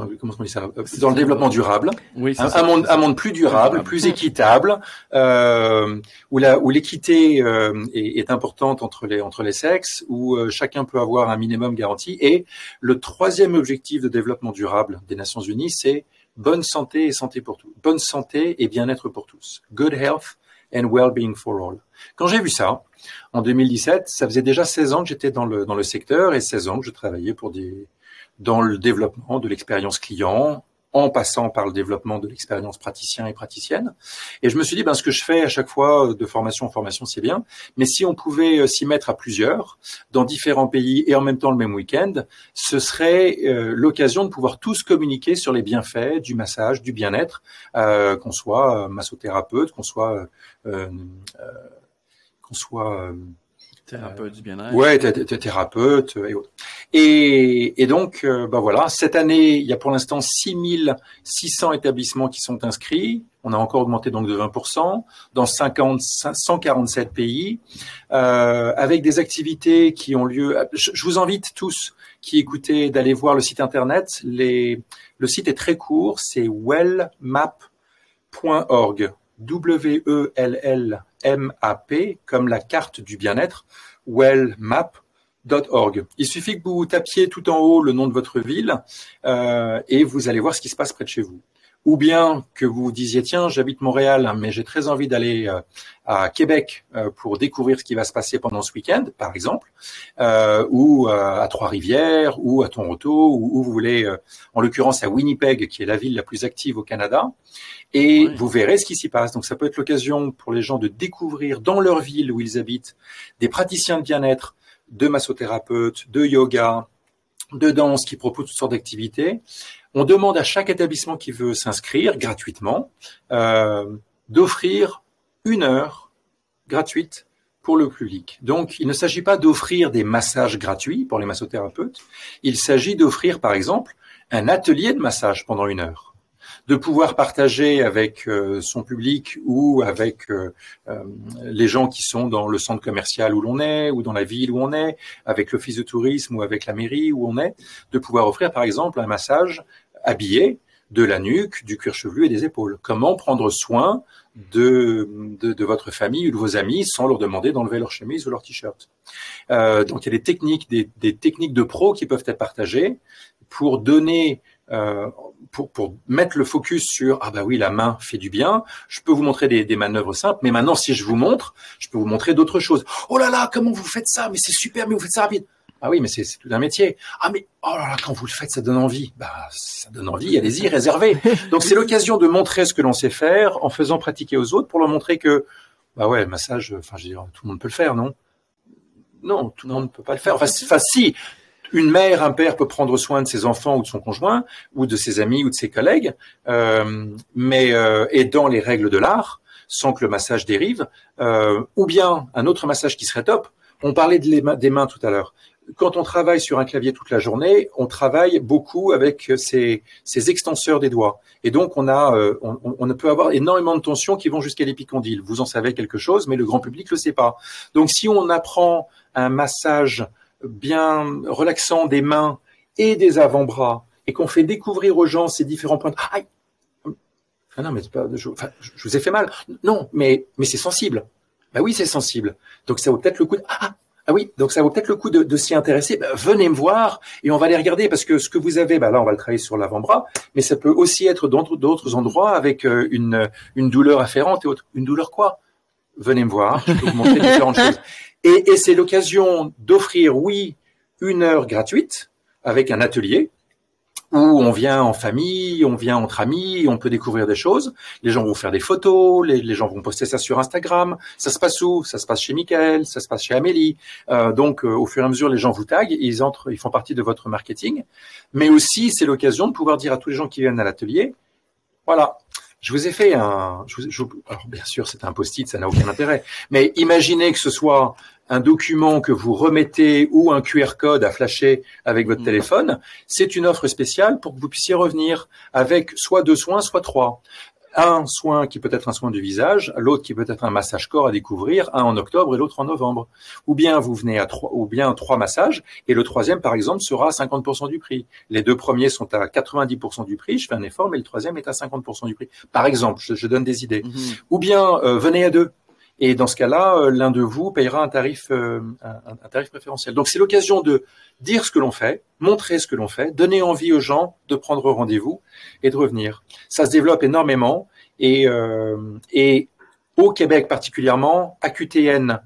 euh ah, comment on dit ça euh, Dans le développement durable, oui, un, un, monde, un monde plus durable, plus équitable, euh, où la, où l'équité euh, est, est, importante entre les entre les sexes, où euh, chacun peut avoir un minimum garanti. Et le troisième objectif de développement durable des Nations Unies, c'est bonne santé et santé pour tous. Bonne santé et bien-être pour tous. Good health and well-being for all. Quand j'ai vu ça, en 2017, ça faisait déjà 16 ans que j'étais dans le dans le secteur et 16 ans que je travaillais pour des dans le développement de l'expérience client, en passant par le développement de l'expérience praticien et praticienne. Et je me suis dit, ben, ce que je fais à chaque fois euh, de formation en formation, c'est bien, mais si on pouvait euh, s'y mettre à plusieurs, dans différents pays et en même temps le même week-end, ce serait euh, l'occasion de pouvoir tous communiquer sur les bienfaits du massage, du bien-être, euh, qu'on soit massothérapeute, qu'on soit... qu'on soit Thérapeute du bien-être. Ouais, thérapeute et autres. Et, donc, euh, bah voilà, cette année, il y a pour l'instant 6600 établissements qui sont inscrits. On a encore augmenté donc de 20% dans 50, 147 pays, euh, avec des activités qui ont lieu. Je, vous invite tous qui écoutez d'aller voir le site internet. Le site est très court, c'est wellmap.org. W-E-L-L-M-A-P, comme la carte du bien-être, wellmap.org. Il suffit que vous tapiez tout en haut le nom de votre ville euh, et vous allez voir ce qui se passe près de chez vous. Ou bien que vous disiez tiens j'habite Montréal mais j'ai très envie d'aller euh, à Québec euh, pour découvrir ce qui va se passer pendant ce week-end par exemple, euh, ou à Trois-Rivières ou à Toronto ou où vous voulez, en l'occurrence à Winnipeg qui est la ville la plus active au Canada et vous verrez ce qui s'y passe. Donc ça peut être l'occasion pour les gens de découvrir dans leur ville où ils habitent des praticiens de bien-être, de massothérapeutes, de yoga, de danse qui proposent toutes sortes d'activités. On demande à chaque établissement qui veut s'inscrire gratuitement euh, d'offrir une heure gratuite pour le public. Donc, il ne s'agit pas d'offrir des massages gratuits pour les massothérapeutes. Il s'agit d'offrir, par exemple, un atelier de massage pendant une heure de pouvoir partager avec euh, son public ou avec euh, euh, les gens qui sont dans le centre commercial où l'on est ou dans la ville où on est, avec l'office de tourisme ou avec la mairie où on est, de pouvoir offrir par exemple un massage habillé de la nuque, du cuir chevelu et des épaules. Comment prendre soin de, de, votre famille ou de vos amis sans leur demander d'enlever leur chemise ou leur t-shirt? Euh, donc il y a des techniques, des, des, techniques de pro qui peuvent être partagées pour donner euh, pour, pour, mettre le focus sur ah bah oui la main fait du bien. Je peux vous montrer des, des manœuvres simples, mais maintenant si je vous montre, je peux vous montrer d'autres choses. Oh là là, comment vous faites ça Mais c'est super, mais vous faites ça rapide. Ah oui, mais c'est tout un métier. Ah mais oh là là, quand vous le faites, ça donne envie. Bah ça donne envie. Allez-y, réservez. *laughs* Donc c'est l'occasion de montrer ce que l'on sait faire en faisant pratiquer aux autres pour leur montrer que bah ouais, massage. Enfin, je veux dire, tout le monde peut le faire, non? Non, tout le monde ne peut pas le faire. Enfin, si, une mère, un père peut prendre soin de ses enfants ou de son conjoint ou de ses amis ou de ses collègues, euh, mais euh, et dans les règles de l'art, sans que le massage dérive, euh, ou bien un autre massage qui serait top. On parlait de des mains tout à l'heure quand on travaille sur un clavier toute la journée, on travaille beaucoup avec ces, ces extenseurs des doigts. Et donc, on, a, euh, on, on, peut avoir énormément de tensions qui vont jusqu'à l'épicondyle. Vous en savez quelque chose, mais le grand public le sait pas. Donc, si on apprend un massage bien relaxant des mains et des avant-bras, et qu'on fait découvrir aux gens ces différents points, aïe, ah non, mais pas, je, enfin, je vous ai fait mal. Non, mais, mais c'est sensible. Bah oui, c'est sensible. Donc ça vaut peut-être le coup de, ah, ah oui, donc ça vaut peut-être le coup de, s'y intéresser. Ben, venez me voir et on va les regarder parce que ce que vous avez, ben là on va le travailler sur l'avant-bras, mais ça peut aussi être d'autres endroits avec euh, une, une douleur afférente et autre. Une douleur quoi? Venez me voir, je peux vous montrer différentes *laughs* choses. Et, et c'est l'occasion d'offrir, oui, une heure gratuite avec un atelier où on vient en famille, on vient entre amis, on peut découvrir des choses. Les gens vont faire des photos, les, gens vont poster ça sur Instagram. Ça se passe où? Ça se passe chez Michael, ça se passe chez Amélie. Euh, donc, euh, au fur et à mesure, les gens vous taguent, ils entrent, ils font partie de votre marketing. Mais aussi, c'est l'occasion de pouvoir dire à tous les gens qui viennent à l'atelier, voilà, je vous ai fait un. alors bien sûr, c'est un post-it, ça n'a aucun intérêt. Mais imaginez que ce soit un document que vous remettez ou un QR code à flasher avec votre mm. téléphone. C'est une offre spéciale pour que vous puissiez revenir avec soit deux soins, soit trois un soin qui peut être un soin du visage, l'autre qui peut être un massage corps à découvrir, un en octobre et l'autre en novembre. Ou bien vous venez à trois, ou bien trois massages et le troisième par exemple sera à 50% du prix. Les deux premiers sont à 90% du prix, je fais un effort, mais le troisième est à 50% du prix. Par exemple, je, donne des idées. Mhm. Ou bien euh, venez à deux. Et dans ce cas-là, euh, l'un de vous payera un tarif, euh, un, tarif préférentiel. Donc c'est l'occasion de dire ce que l'on fait, montrer ce que l'on fait, donner envie aux gens de prendre rendez-vous et de revenir. Ça se développe énormément et, euh, et au Québec particulièrement, AQTN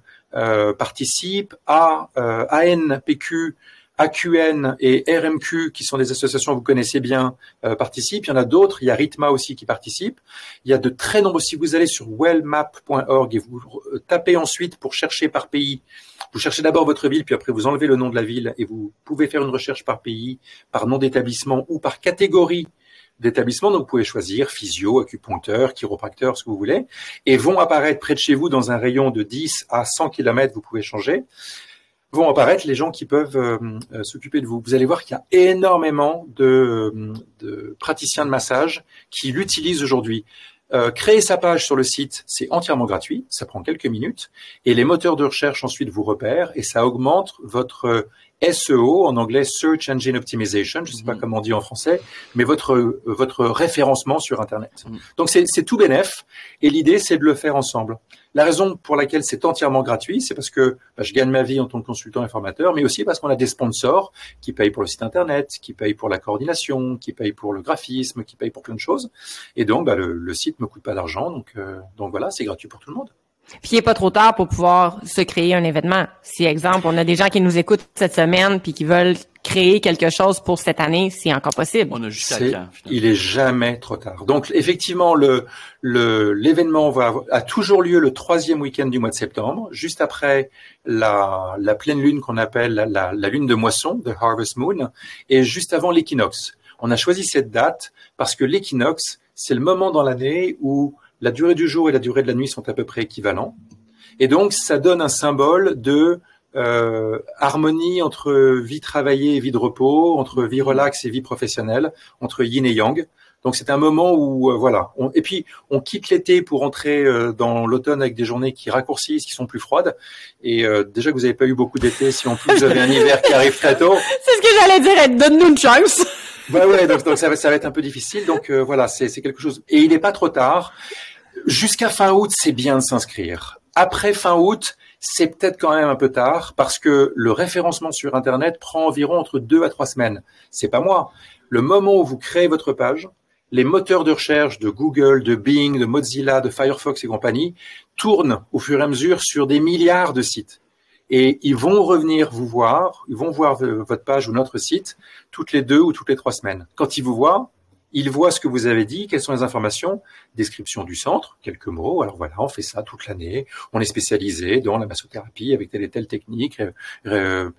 participe, à ANPQ AQN et RMQ, qui sont des associations que vous connaissez bien, euh, participent. Il y en a d'autres. Il y a Ritma aussi qui participe. Il y a de très nombreux. Si vous allez sur wellmap.org et vous euh, tapez ensuite pour chercher par pays, vous cherchez d'abord votre ville, puis après vous enlevez le nom de la ville et vous pouvez faire une recherche par pays, par nom d'établissement ou par catégorie d'établissement. Donc, vous pouvez choisir physio, acupuncteur, chiropracteur, ce que vous voulez, et vont apparaître près de chez vous dans un rayon de 10 à 100 km. Vous pouvez changer vont apparaître les gens qui peuvent euh, euh, s'occuper de vous. Vous allez voir qu'il y a énormément de, de praticiens de massage qui l'utilisent aujourd'hui. Euh, créer sa page sur le site, c'est entièrement gratuit, ça prend quelques minutes, et les moteurs de recherche ensuite vous repèrent et ça augmente votre SEO, en anglais Search Engine Optimization, je ne sais pas mm. comment on dit en français, mais votre votre référencement sur Internet. Mm. Donc c'est tout bénef, et l'idée c'est de le faire ensemble. La raison pour laquelle c'est entièrement gratuit, c'est parce que bah, je gagne ma vie en tant que consultant et formateur, mais aussi parce qu'on a des sponsors qui payent pour le site Internet, qui payent pour la coordination, qui payent pour le graphisme, qui payent pour plein de choses. Et donc bah, le, le site me coûte pas d'argent, donc euh, donc voilà, c'est gratuit pour tout le monde. Puis il n'est pas trop tard pour pouvoir se créer un événement. Si, exemple, on a des gens qui nous écoutent cette semaine puis qui veulent créer quelque chose pour cette année, c'est encore possible. On a juste Il est jamais trop tard. Donc effectivement, le l'événement va a toujours lieu le troisième week-end du mois de septembre, juste après la, la pleine lune qu'on appelle la, la, lune de moisson, de Harvest Moon, et juste avant l'équinoxe. On a choisi cette date parce que l'équinoxe, c'est le moment dans l'année où la durée du jour et la durée de la nuit sont à peu près équivalents. Et donc, ça donne un symbole de euh, harmonie entre vie travaillée et vie de repos, entre vie relaxe et vie professionnelle, entre yin et yang. Donc c'est un moment où euh, voilà. et puis on quitte l'été pour entrer euh, dans l'automne avec des journées qui raccourcissent, qui sont plus froides. Et déjà que vous n'avez pas eu beaucoup d'été, si en plus vous avez un hiver qui arrive très tôt. *laughs* C'est ce que j'allais dire. Donne-nous une chance. Ouais, ouais, donc, ça, va, ça va être un peu difficile. Donc voilà, c'est quelque chose. Et il n'est pas trop tard. Jusqu'à fin août, c'est bien de s'inscrire. Après fin août, c'est peut-être quand même un peu tard parce que le référencement sur Internet prend environ entre deux à trois semaines. C'est pas moi. Le moment où vous créez votre page, les moteurs de recherche de Google, de Bing, de Mozilla, de Firefox et compagnie tournent au fur et à mesure sur des milliards de sites. Et ils vont revenir vous voir, ils vont voir votre page ou notre site toutes les deux ou toutes les trois semaines. Quand ils vous voient, il voit ce que vous avez dit, quelles sont les informations, description du centre, quelques mots. Alors voilà, on fait ça toute l'année. On est spécialisé dans la massothérapie avec telle et telle technique euh,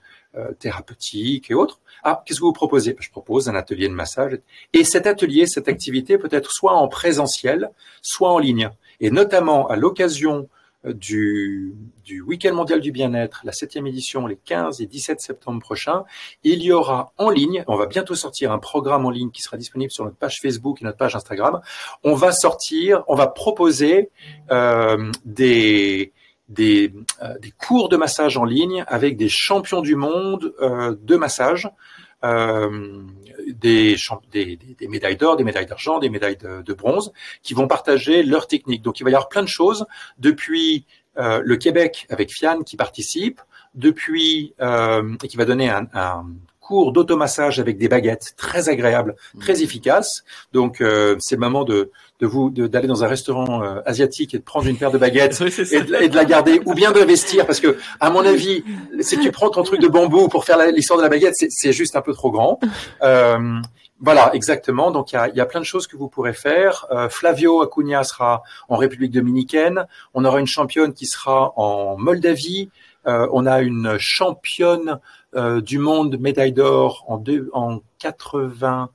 thérapeutique et autres. Ah, qu'est-ce que vous proposez? Je propose un atelier de massage. Et cet atelier, cette activité peut être soit en présentiel, soit en ligne. Et notamment à l'occasion du, du Week-end mondial du bien-être, la septième édition, les 15 et 17 septembre prochains, il y aura en ligne, on va bientôt sortir un programme en ligne qui sera disponible sur notre page Facebook et notre page Instagram. On va sortir, on va proposer euh, des des, euh, des, cours de massage en ligne avec des champions du monde euh, de massage euh, des, médailles d'or, des médailles d'argent, des médailles de, bronze, qui vont partager leur technique. Donc il va y avoir plein de choses depuis euh, le Québec avec Fian qui participe, depuis euh, et qui va donner un cours d'automassage avec des baguettes très agréables, très mmh. efficaces. Donc euh, c'est le moment de, de vous d'aller dans un restaurant euh, asiatique et de prendre une paire de baguettes *laughs* et, de, la garder ou bien d'investir parce que à mon avis si tu prends ton truc de bambou pour faire l'histoire de la baguette c'est juste un peu trop grand. Euh, voilà, exactement. Donc il y a, y a, plein de choses que vous pourrez faire. Euh, Flavio Acuna sera en République dominicaine. On aura une championne qui sera en Moldavie. Euh, on a une championne euh, du monde médaille d'or en, en 80.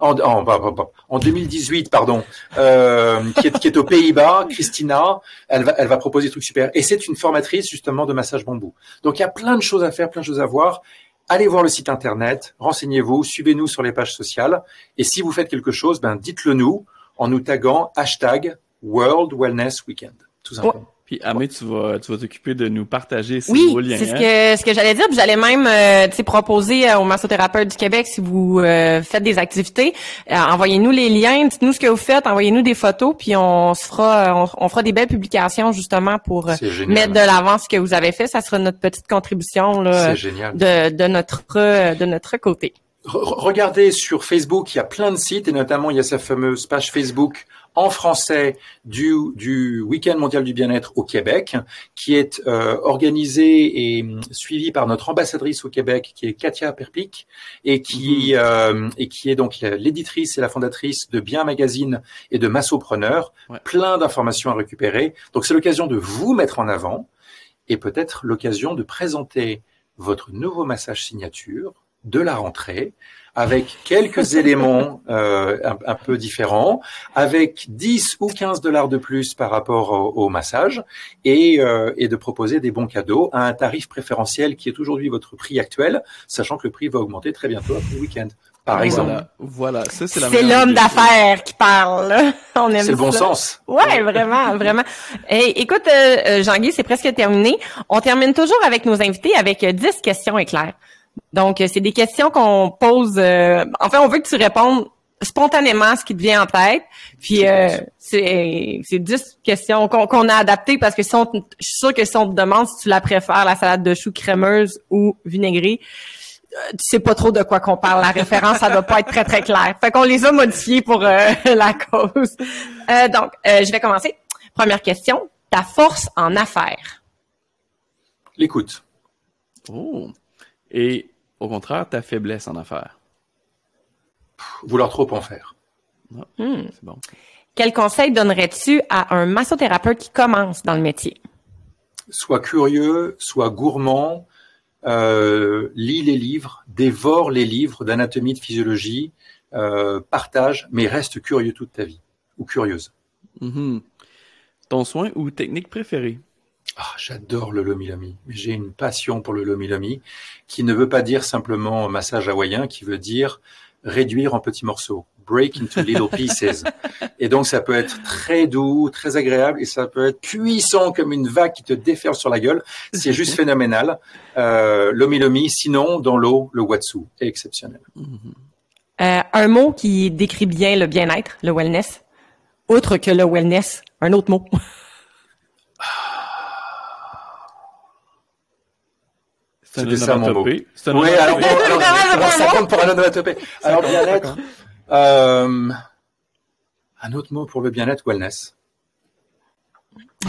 En, en, en 2018, pardon, euh, qui, est, qui est aux Pays-Bas, *laughs* Christina, elle va, elle va proposer des trucs super. Et c'est une formatrice justement de massage bambou. Donc il y a plein de choses à faire, plein de choses à voir. Allez voir le site internet, renseignez-vous, suivez-nous sur les pages sociales. Et si vous faites quelque chose, ben dites-le nous en nous taguant hashtag World Wellness Weekend, tout simplement. Puis Amé, tu vas tu vas t'occuper de nous partager ces oui, liens. Oui, c'est ce que ce que j'allais dire. Puis j'allais même euh, proposer euh, aux massothérapeutes du Québec si vous euh, faites des activités, euh, envoyez-nous les liens, dites-nous ce que vous faites, envoyez-nous des photos, puis on se fera on, fera des belles publications justement pour mettre de l'avant ce que vous avez fait. Ça sera notre petite contribution là, de de notre de notre côté. Regardez sur Facebook, il y a plein de sites et notamment il y a sa fameuse page Facebook en français du, du Week-end mondial du bien-être au Québec, qui est euh, organisé et suivi par notre ambassadrice au Québec, qui est Katia Perpic, et qui, mhm. euh, et qui est donc l'éditrice et la fondatrice de Bien Magazine et de Massopreneur. Plein d'informations à récupérer. Donc c'est l'occasion de vous mettre en avant et peut-être l'occasion de présenter votre nouveau massage signature de la rentrée avec quelques *laughs* éléments euh, un, peu différents, avec 10 ou 15 dollars de plus par rapport au, massage, et, euh, et, de proposer des bons cadeaux à un tarif préférentiel qui est aujourd'hui votre prix actuel, sachant que le prix va augmenter très bientôt après le week-end. Par exemple. Voilà, ça c'est C'est l'homme d'affaires qui parle. *laughs* On aime C'est le bon sens. Ouais, vraiment, vraiment. Et écoute, euh, euh, Jean-Guy, c'est presque terminé. On termine toujours avec nos invités avec 10 questions éclairs. Donc, c'est des questions qu'on pose. Euh, enfin, on veut que tu répondes spontanément à ce qui te vient en tête. Puis euh, c'est c'est dix questions qu'on a adaptées parce que si on, je suis sûre que si on te demande si tu la préfères la salade de choux crémeuse ou vinaigrée, euh, tu sais pas trop de quoi qu'on parle. La référence, ça doit pas être très très clair. Fait qu'on les a modifiées pour *laughs* la cause. donc, je vais commencer. Première question. Ta force en affaires. L'écoute. Oh. Et au contraire, ta faiblesse en affaires? Vouloir trop en faire. Ah, hmm. C'est bon. Quel conseil donnerais-tu à un massothérapeute qui commence dans le métier? Sois curieux, sois gourmand, euh, lis les livres, dévore les livres d'anatomie, de physiologie, euh, partage, mais reste curieux toute ta vie, ou curieuse. Mm-hmm. Ton soin ou technique préférée? Ah, j'adore le lomi-lomi. J'ai une passion pour le lomi-lomi, qui ne veut pas dire simplement massage hawaïen, qui veut dire réduire en petits morceaux, break into little pieces. *laughs* Et donc ça peut être très doux, très agréable, et ça peut être puissant comme une vague qui te déferle sur la gueule. C'est juste *laughs* phénoménal. Euh, lomi-lomi, sinon dans l'eau, le watsu est exceptionnel. Euh, un mot qui décrit bien le bien-être, le wellness, autre que le wellness, un autre mot. C'était *laughs* ça mon mot. Oui, alors, alors, ça compte pour un onomatopée. Alors bien-être. Euh, un autre mot pour le bien-être, wellness. *laughs*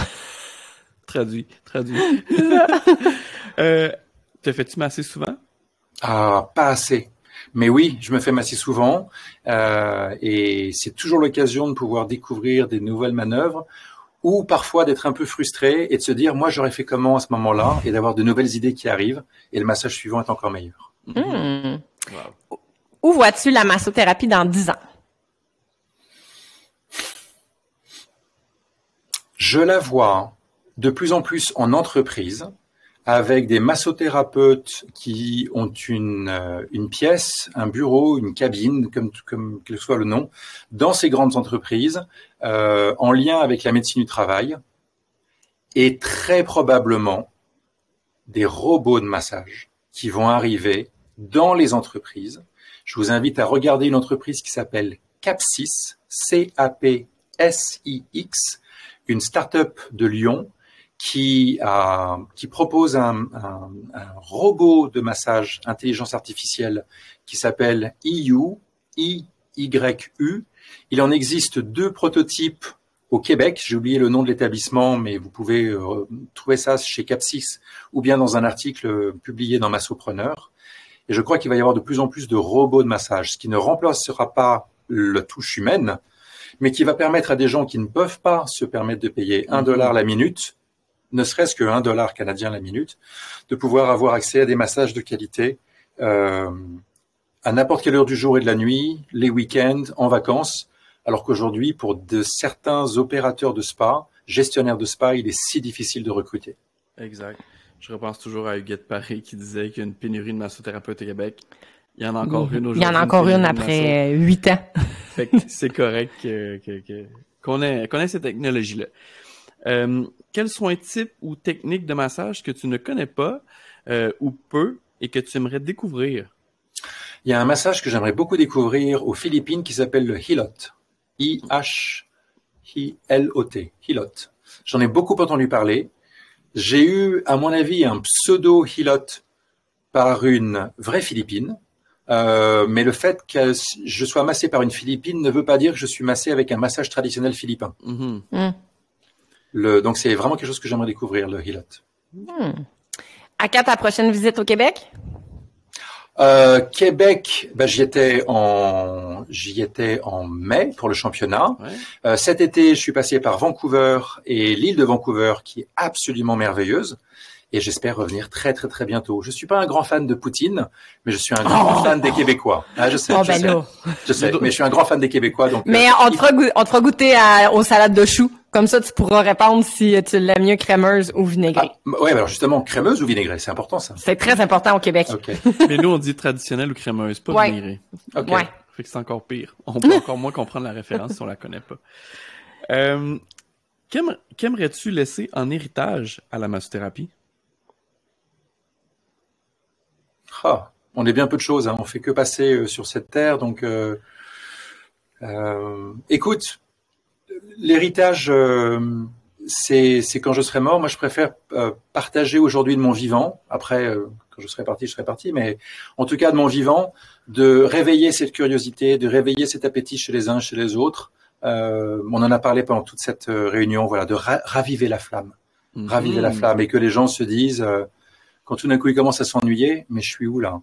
traduit, traduit. *laughs* euh, te fais-tu masser souvent? Ah, pas assez. Mais oui, je me fais masser souvent euh, et c'est toujours l'occasion de pouvoir découvrir des nouvelles manœuvres ou parfois d'être un peu frustré et de se dire moi j'aurais fait comment à ce moment-là et d'avoir de nouvelles idées qui arrivent et le massage suivant est encore meilleur. Hmm. Où vois-tu la massothérapie dans 10 ans? Je la vois de plus en plus en entreprise avec des massothérapeutes qui ont une, euh, pièce, un bureau, une cabine, comme, quel que soit le nom, dans ces grandes entreprises, euh, en lien avec la médecine du travail, et très probablement des robots de massage qui vont arriver dans les entreprises. Je vous invite à regarder une entreprise qui s'appelle Capsys, C-A-P-S-I-X, une start-up de Lyon qui, qui propose un, robot de massage intelligence artificielle qui s'appelle IU, I-Y-U. Il en existe deux prototypes au Québec. J'ai oublié le nom de l'établissement, mais vous pouvez euh, trouver ça chez Capsys ou bien dans un article publié dans Massopreneur. Et je crois qu'il va y avoir de plus en plus de robots de massage, ce qui ne remplacera pas la touche humaine, mais qui va permettre à des gens qui ne peuvent pas se permettre de payer un dollar la minute ne serait-ce que un dollar canadien la minute, de pouvoir avoir accès à des massages de qualité euh, à n'importe quelle heure du jour et de la nuit, les week-ends, en vacances, alors qu'aujourd'hui, pour de certains opérateurs de spa, gestionnaires de spa, il est si difficile de recruter. Exact. Je repense toujours à Huguette Paris qui disait qu'il y a une pénurie de massothérapeutes au Québec. Il y en a encore une aujourd'hui. Il y en a encore une, après huit ans. *laughs* c'est correct qu'on ait, ait cette technologie-là. Euh, quels sont les types ou techniques de massage que tu ne connais pas euh, ou peu et que tu aimerais découvrir? Il y a un massage que j'aimerais beaucoup découvrir aux Philippines qui s'appelle le Hilot. I-H-I-L-O-T. Hilot. J'en ai beaucoup entendu parler. J'ai eu, à mon avis, un pseudo Hilot par une vraie Philippine. Euh, mais le fait que je sois massé par une Philippine ne veut pas dire que je suis massé avec un massage traditionnel philippin. Mm-hmm. Mm donc c'est vraiment quelque chose que j'aimerais découvrir, le Hilot. Hmm. À quand ta prochaine visite au Québec? Euh, Québec, ben, j'y étais en j'y étais en mai pour le championnat. Euh, cet été, je suis passé par Vancouver et l'île de Vancouver, qui est absolument merveilleuse. Et j'espère revenir très très très bientôt. Je suis pas un grand fan de Poutine, mais je suis un grand oh. fan des Québécois. Ah, je sais, oh, je, ben sais je sais, mais je suis un grand fan des Québécois. Donc, mais euh, on, te fera, on te fera goûter à, aux salades de choux. Comme ça, tu pourras répondre si tu l'aimes mieux crémeuse ou vinaigrée. Ah, ouais, alors justement, crémeuse ou vinaigrée, c'est important ça. C'est très important au Québec. *laughs* Mais nous, on dit traditionnel ou crémeuse, pas vinaigrée. Okay. Ouais. Fait que c'est encore pire. On peut *laughs* encore moins comprendre la référence si on la connaît pas. Euh, Qu'aimerais-tu laisser en héritage à la massothérapie? Ah, on est bien peu de choses. Hein. On fait que passer euh, sur cette terre, donc euh, euh, écoute, l'héritage, euh, c'est quand je serai mort. Moi, je préfère euh, partager aujourd'hui de mon vivant. Après, euh, quand je serai parti, je serai parti. Mais en tout cas, de mon vivant, de réveiller cette curiosité, de réveiller cet appétit chez les uns, chez les autres. on en a parlé pendant toute cette réunion. Voilà, de raviver la flamme, mhm. raviver la flamme, et que les gens se disent, quand tout d'un coup ils commencent à s'ennuyer, mais je suis où là?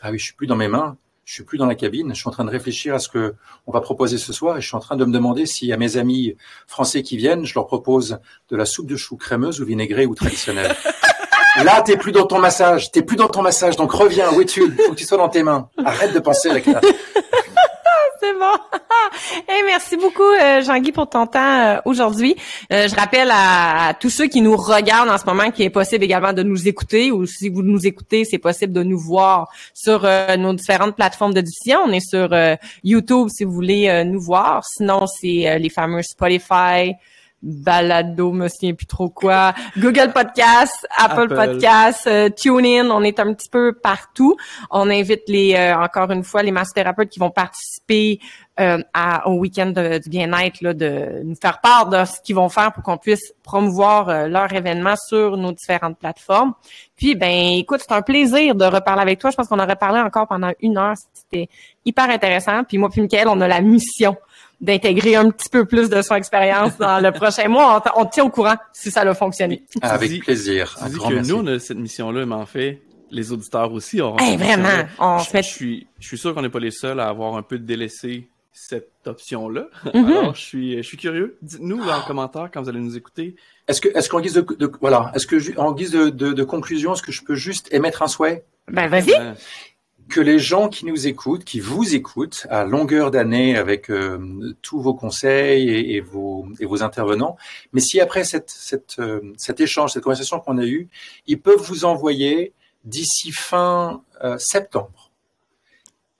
Ah oui, je suis plus dans mes mains je suis plus dans la cabine, je suis en train de réfléchir à ce que on va proposer ce soir et je suis en train de me demander si à mes amis français qui viennent, je leur propose de la soupe de chou crémeuse ou vinaigrée ou traditionnelle. *laughs* Là, t'es plus dans ton massage, t'es plus dans ton massage, donc reviens, où es-tu Faut que tu sois dans tes mains. Arrête de penser avec la... C'est bon. *laughs* merci beaucoup, euh, Jean-Guy, pour ton temps euh, aujourd'hui. Euh, je rappelle à, tous ceux qui nous regardent en ce moment qu'il est possible également de nous écouter ou si vous nous écoutez, c'est possible de nous voir sur nos différentes plateformes de diffusion. On est sur YouTube si vous voulez nous voir. Sinon, c'est les fameux Spotify, balado, me souviens plus trop quoi, Google Podcast, Apple, Podcast, euh, TuneIn, on est un petit peu partout. On invite les euh, encore une fois les massothérapeutes qui vont participer euh, à, au week-end du bien-être là, de nous faire part de ce qu'ils vont faire pour qu'on puisse promouvoir leur événement sur nos différentes plateformes. Puis ben écoute, c'est un plaisir de reparler avec toi. Je pense qu'on aurait parlé encore pendant une heure. C'était hyper intéressant. Puis moi puis Michael, on a la mission d'intégrer un petit peu plus de son expérience dans le prochain mois. On, tient au courant si ça a fonctionné. Avec plaisir. Tu dis que nous, on a cette mission-là, mais en fait, les auditeurs aussi auront. Hey, vraiment, on je, se met... je suis, je suis sûr qu'on n'est pas les seuls à avoir un peu délaissé cette option-là. *laughs* Mhm. Alors, je suis, je suis curieux. Dites-nous en commentaire quand vous allez nous écouter. Est-ce que, est-ce qu'en guise de, de- voilà, est-ce que en guise de, de, de conclusion, est-ce que je peux juste émettre un souhait? Ben, vas-y. Que les gens qui nous écoutent, qui vous écoutent à longueur d'année avec euh, tous vos conseils et, et vos, et vos intervenants, mais si après cette, cette, euh, cet échange, cette conversation qu'on a eue, ils peuvent vous envoyer d'ici fin euh, septembre,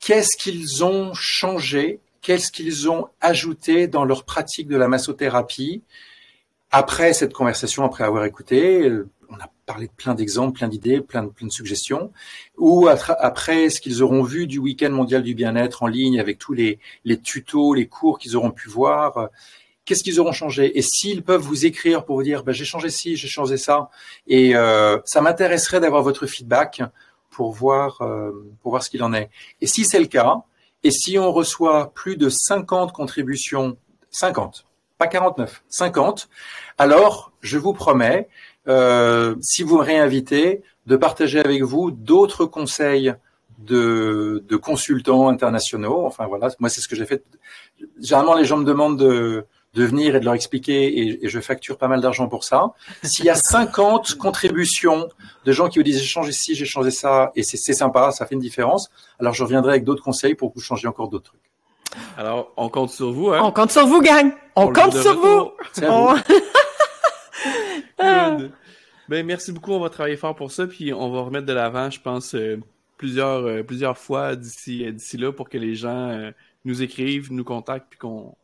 qu'est-ce qu'ils ont changé, qu'est-ce qu'ils ont ajouté dans leur pratique de la massothérapie après cette conversation, après avoir écouté. On a parlé de plein d'exemples, plein d'idées, plein de, plein de suggestions ou après ce qu'ils auront vu du week-end mondial du bien-être en ligne avec tous les, les tutos, les cours qu'ils auront pu voir, euh, qu'est-ce qu'ils auront changé? Et s'ils peuvent vous écrire pour vous dire, bah, j'ai changé ci, j'ai changé ça, et euh, ça m'intéresserait d'avoir votre feedback pour voir, euh, pour voir ce qu'il en est. Et si c'est le cas, et si on reçoit plus de 50 contributions, 50, pas 49, 50, alors je vous promets, euh, si vous me réinvitez, de partager avec vous d'autres conseils de, de consultants internationaux. Enfin voilà, moi c'est ce que j'ai fait. Généralement, les gens me demandent de, de venir et de leur expliquer, et, et je facture pas mal d'argent pour ça. S'il y a 50 contributions de gens qui vous disent j'ai changé ci, j'ai changé ça, et c'est sympa, ça fait une différence, alors je reviendrai avec d'autres conseils pour que vous changiez encore d'autres trucs. Alors, on compte sur vous, hein? On compte sur vous, gang. On compte sur vous. retour. Vous. *laughs* Ben, merci beaucoup. On va travailler fort pour ça, puis on va remettre de l'avant, je pense, euh, plusieurs, euh, plusieurs fois d'ici, euh, d'ici là pour que les gens euh, nous écrivent, nous contactent, puis qu'on,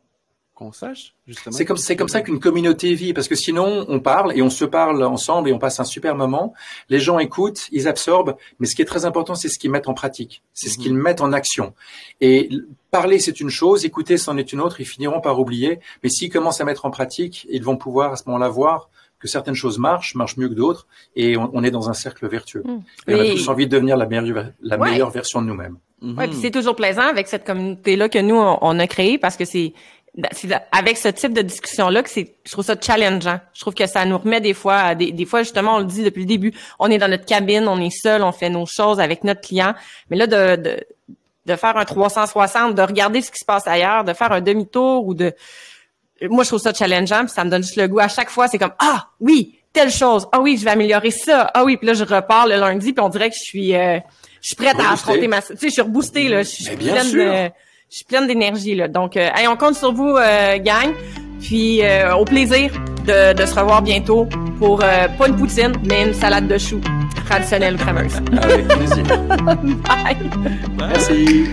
qu'on sache, justement. C'est comme, c'est comme ça qu'une communauté vit, parce que sinon, on parle et on se parle ensemble et on passe un super moment. Les gens écoutent, ils absorbent, mais ce qui est très important, c'est ce qu'ils mettent en pratique, c'est ce Mhm. qu'ils mettent en action. Et parler, c'est une chose, écouter, c'en est une autre, ils finiront par oublier, mais s'ils commencent à mettre en pratique, ils vont pouvoir à ce moment-là voir que certaines choses marchent, marchent mieux que d'autres, et on, on est dans un cercle vertueux. Mm. Et on a tous envie de devenir la meilleure, la Ouais. meilleure version de nous-mêmes. Mhm. Ouais, puis c'est toujours plaisant avec cette communauté-là que nous, on, on a créée parce que c'est c'est avec ce type de discussion-là que c'est, je trouve ça challengeant. Je trouve que ça nous remet des fois, des, des fois justement, on le dit depuis le début, on est dans notre cabine, on est seul, on fait nos choses avec notre client. Mais là, de, de, de faire un 360, de regarder ce qui se passe ailleurs, de faire un demi-tour ou de, moi, je trouve ça challengeant, puis ça me donne juste le goût. À chaque fois, c'est comme, ah, oui, telle chose. Ah oui, je vais améliorer ça. Ah oui, puis là, je repars le lundi, puis on dirait que je suis, euh, je suis prête à affronter ma, tu sais, je suis reboostée, là. Je suis bien pleine sûr. de, je suis pleine d'énergie, là. Donc, euh, hey, on compte sur vous, euh, gang. Puis, euh, au plaisir de, de se revoir bientôt pour, euh, pas une poutine, mais une salade de choux traditionnelle *laughs* crémeuse. Avec plaisir. Bye! *laughs* Bye. Merci.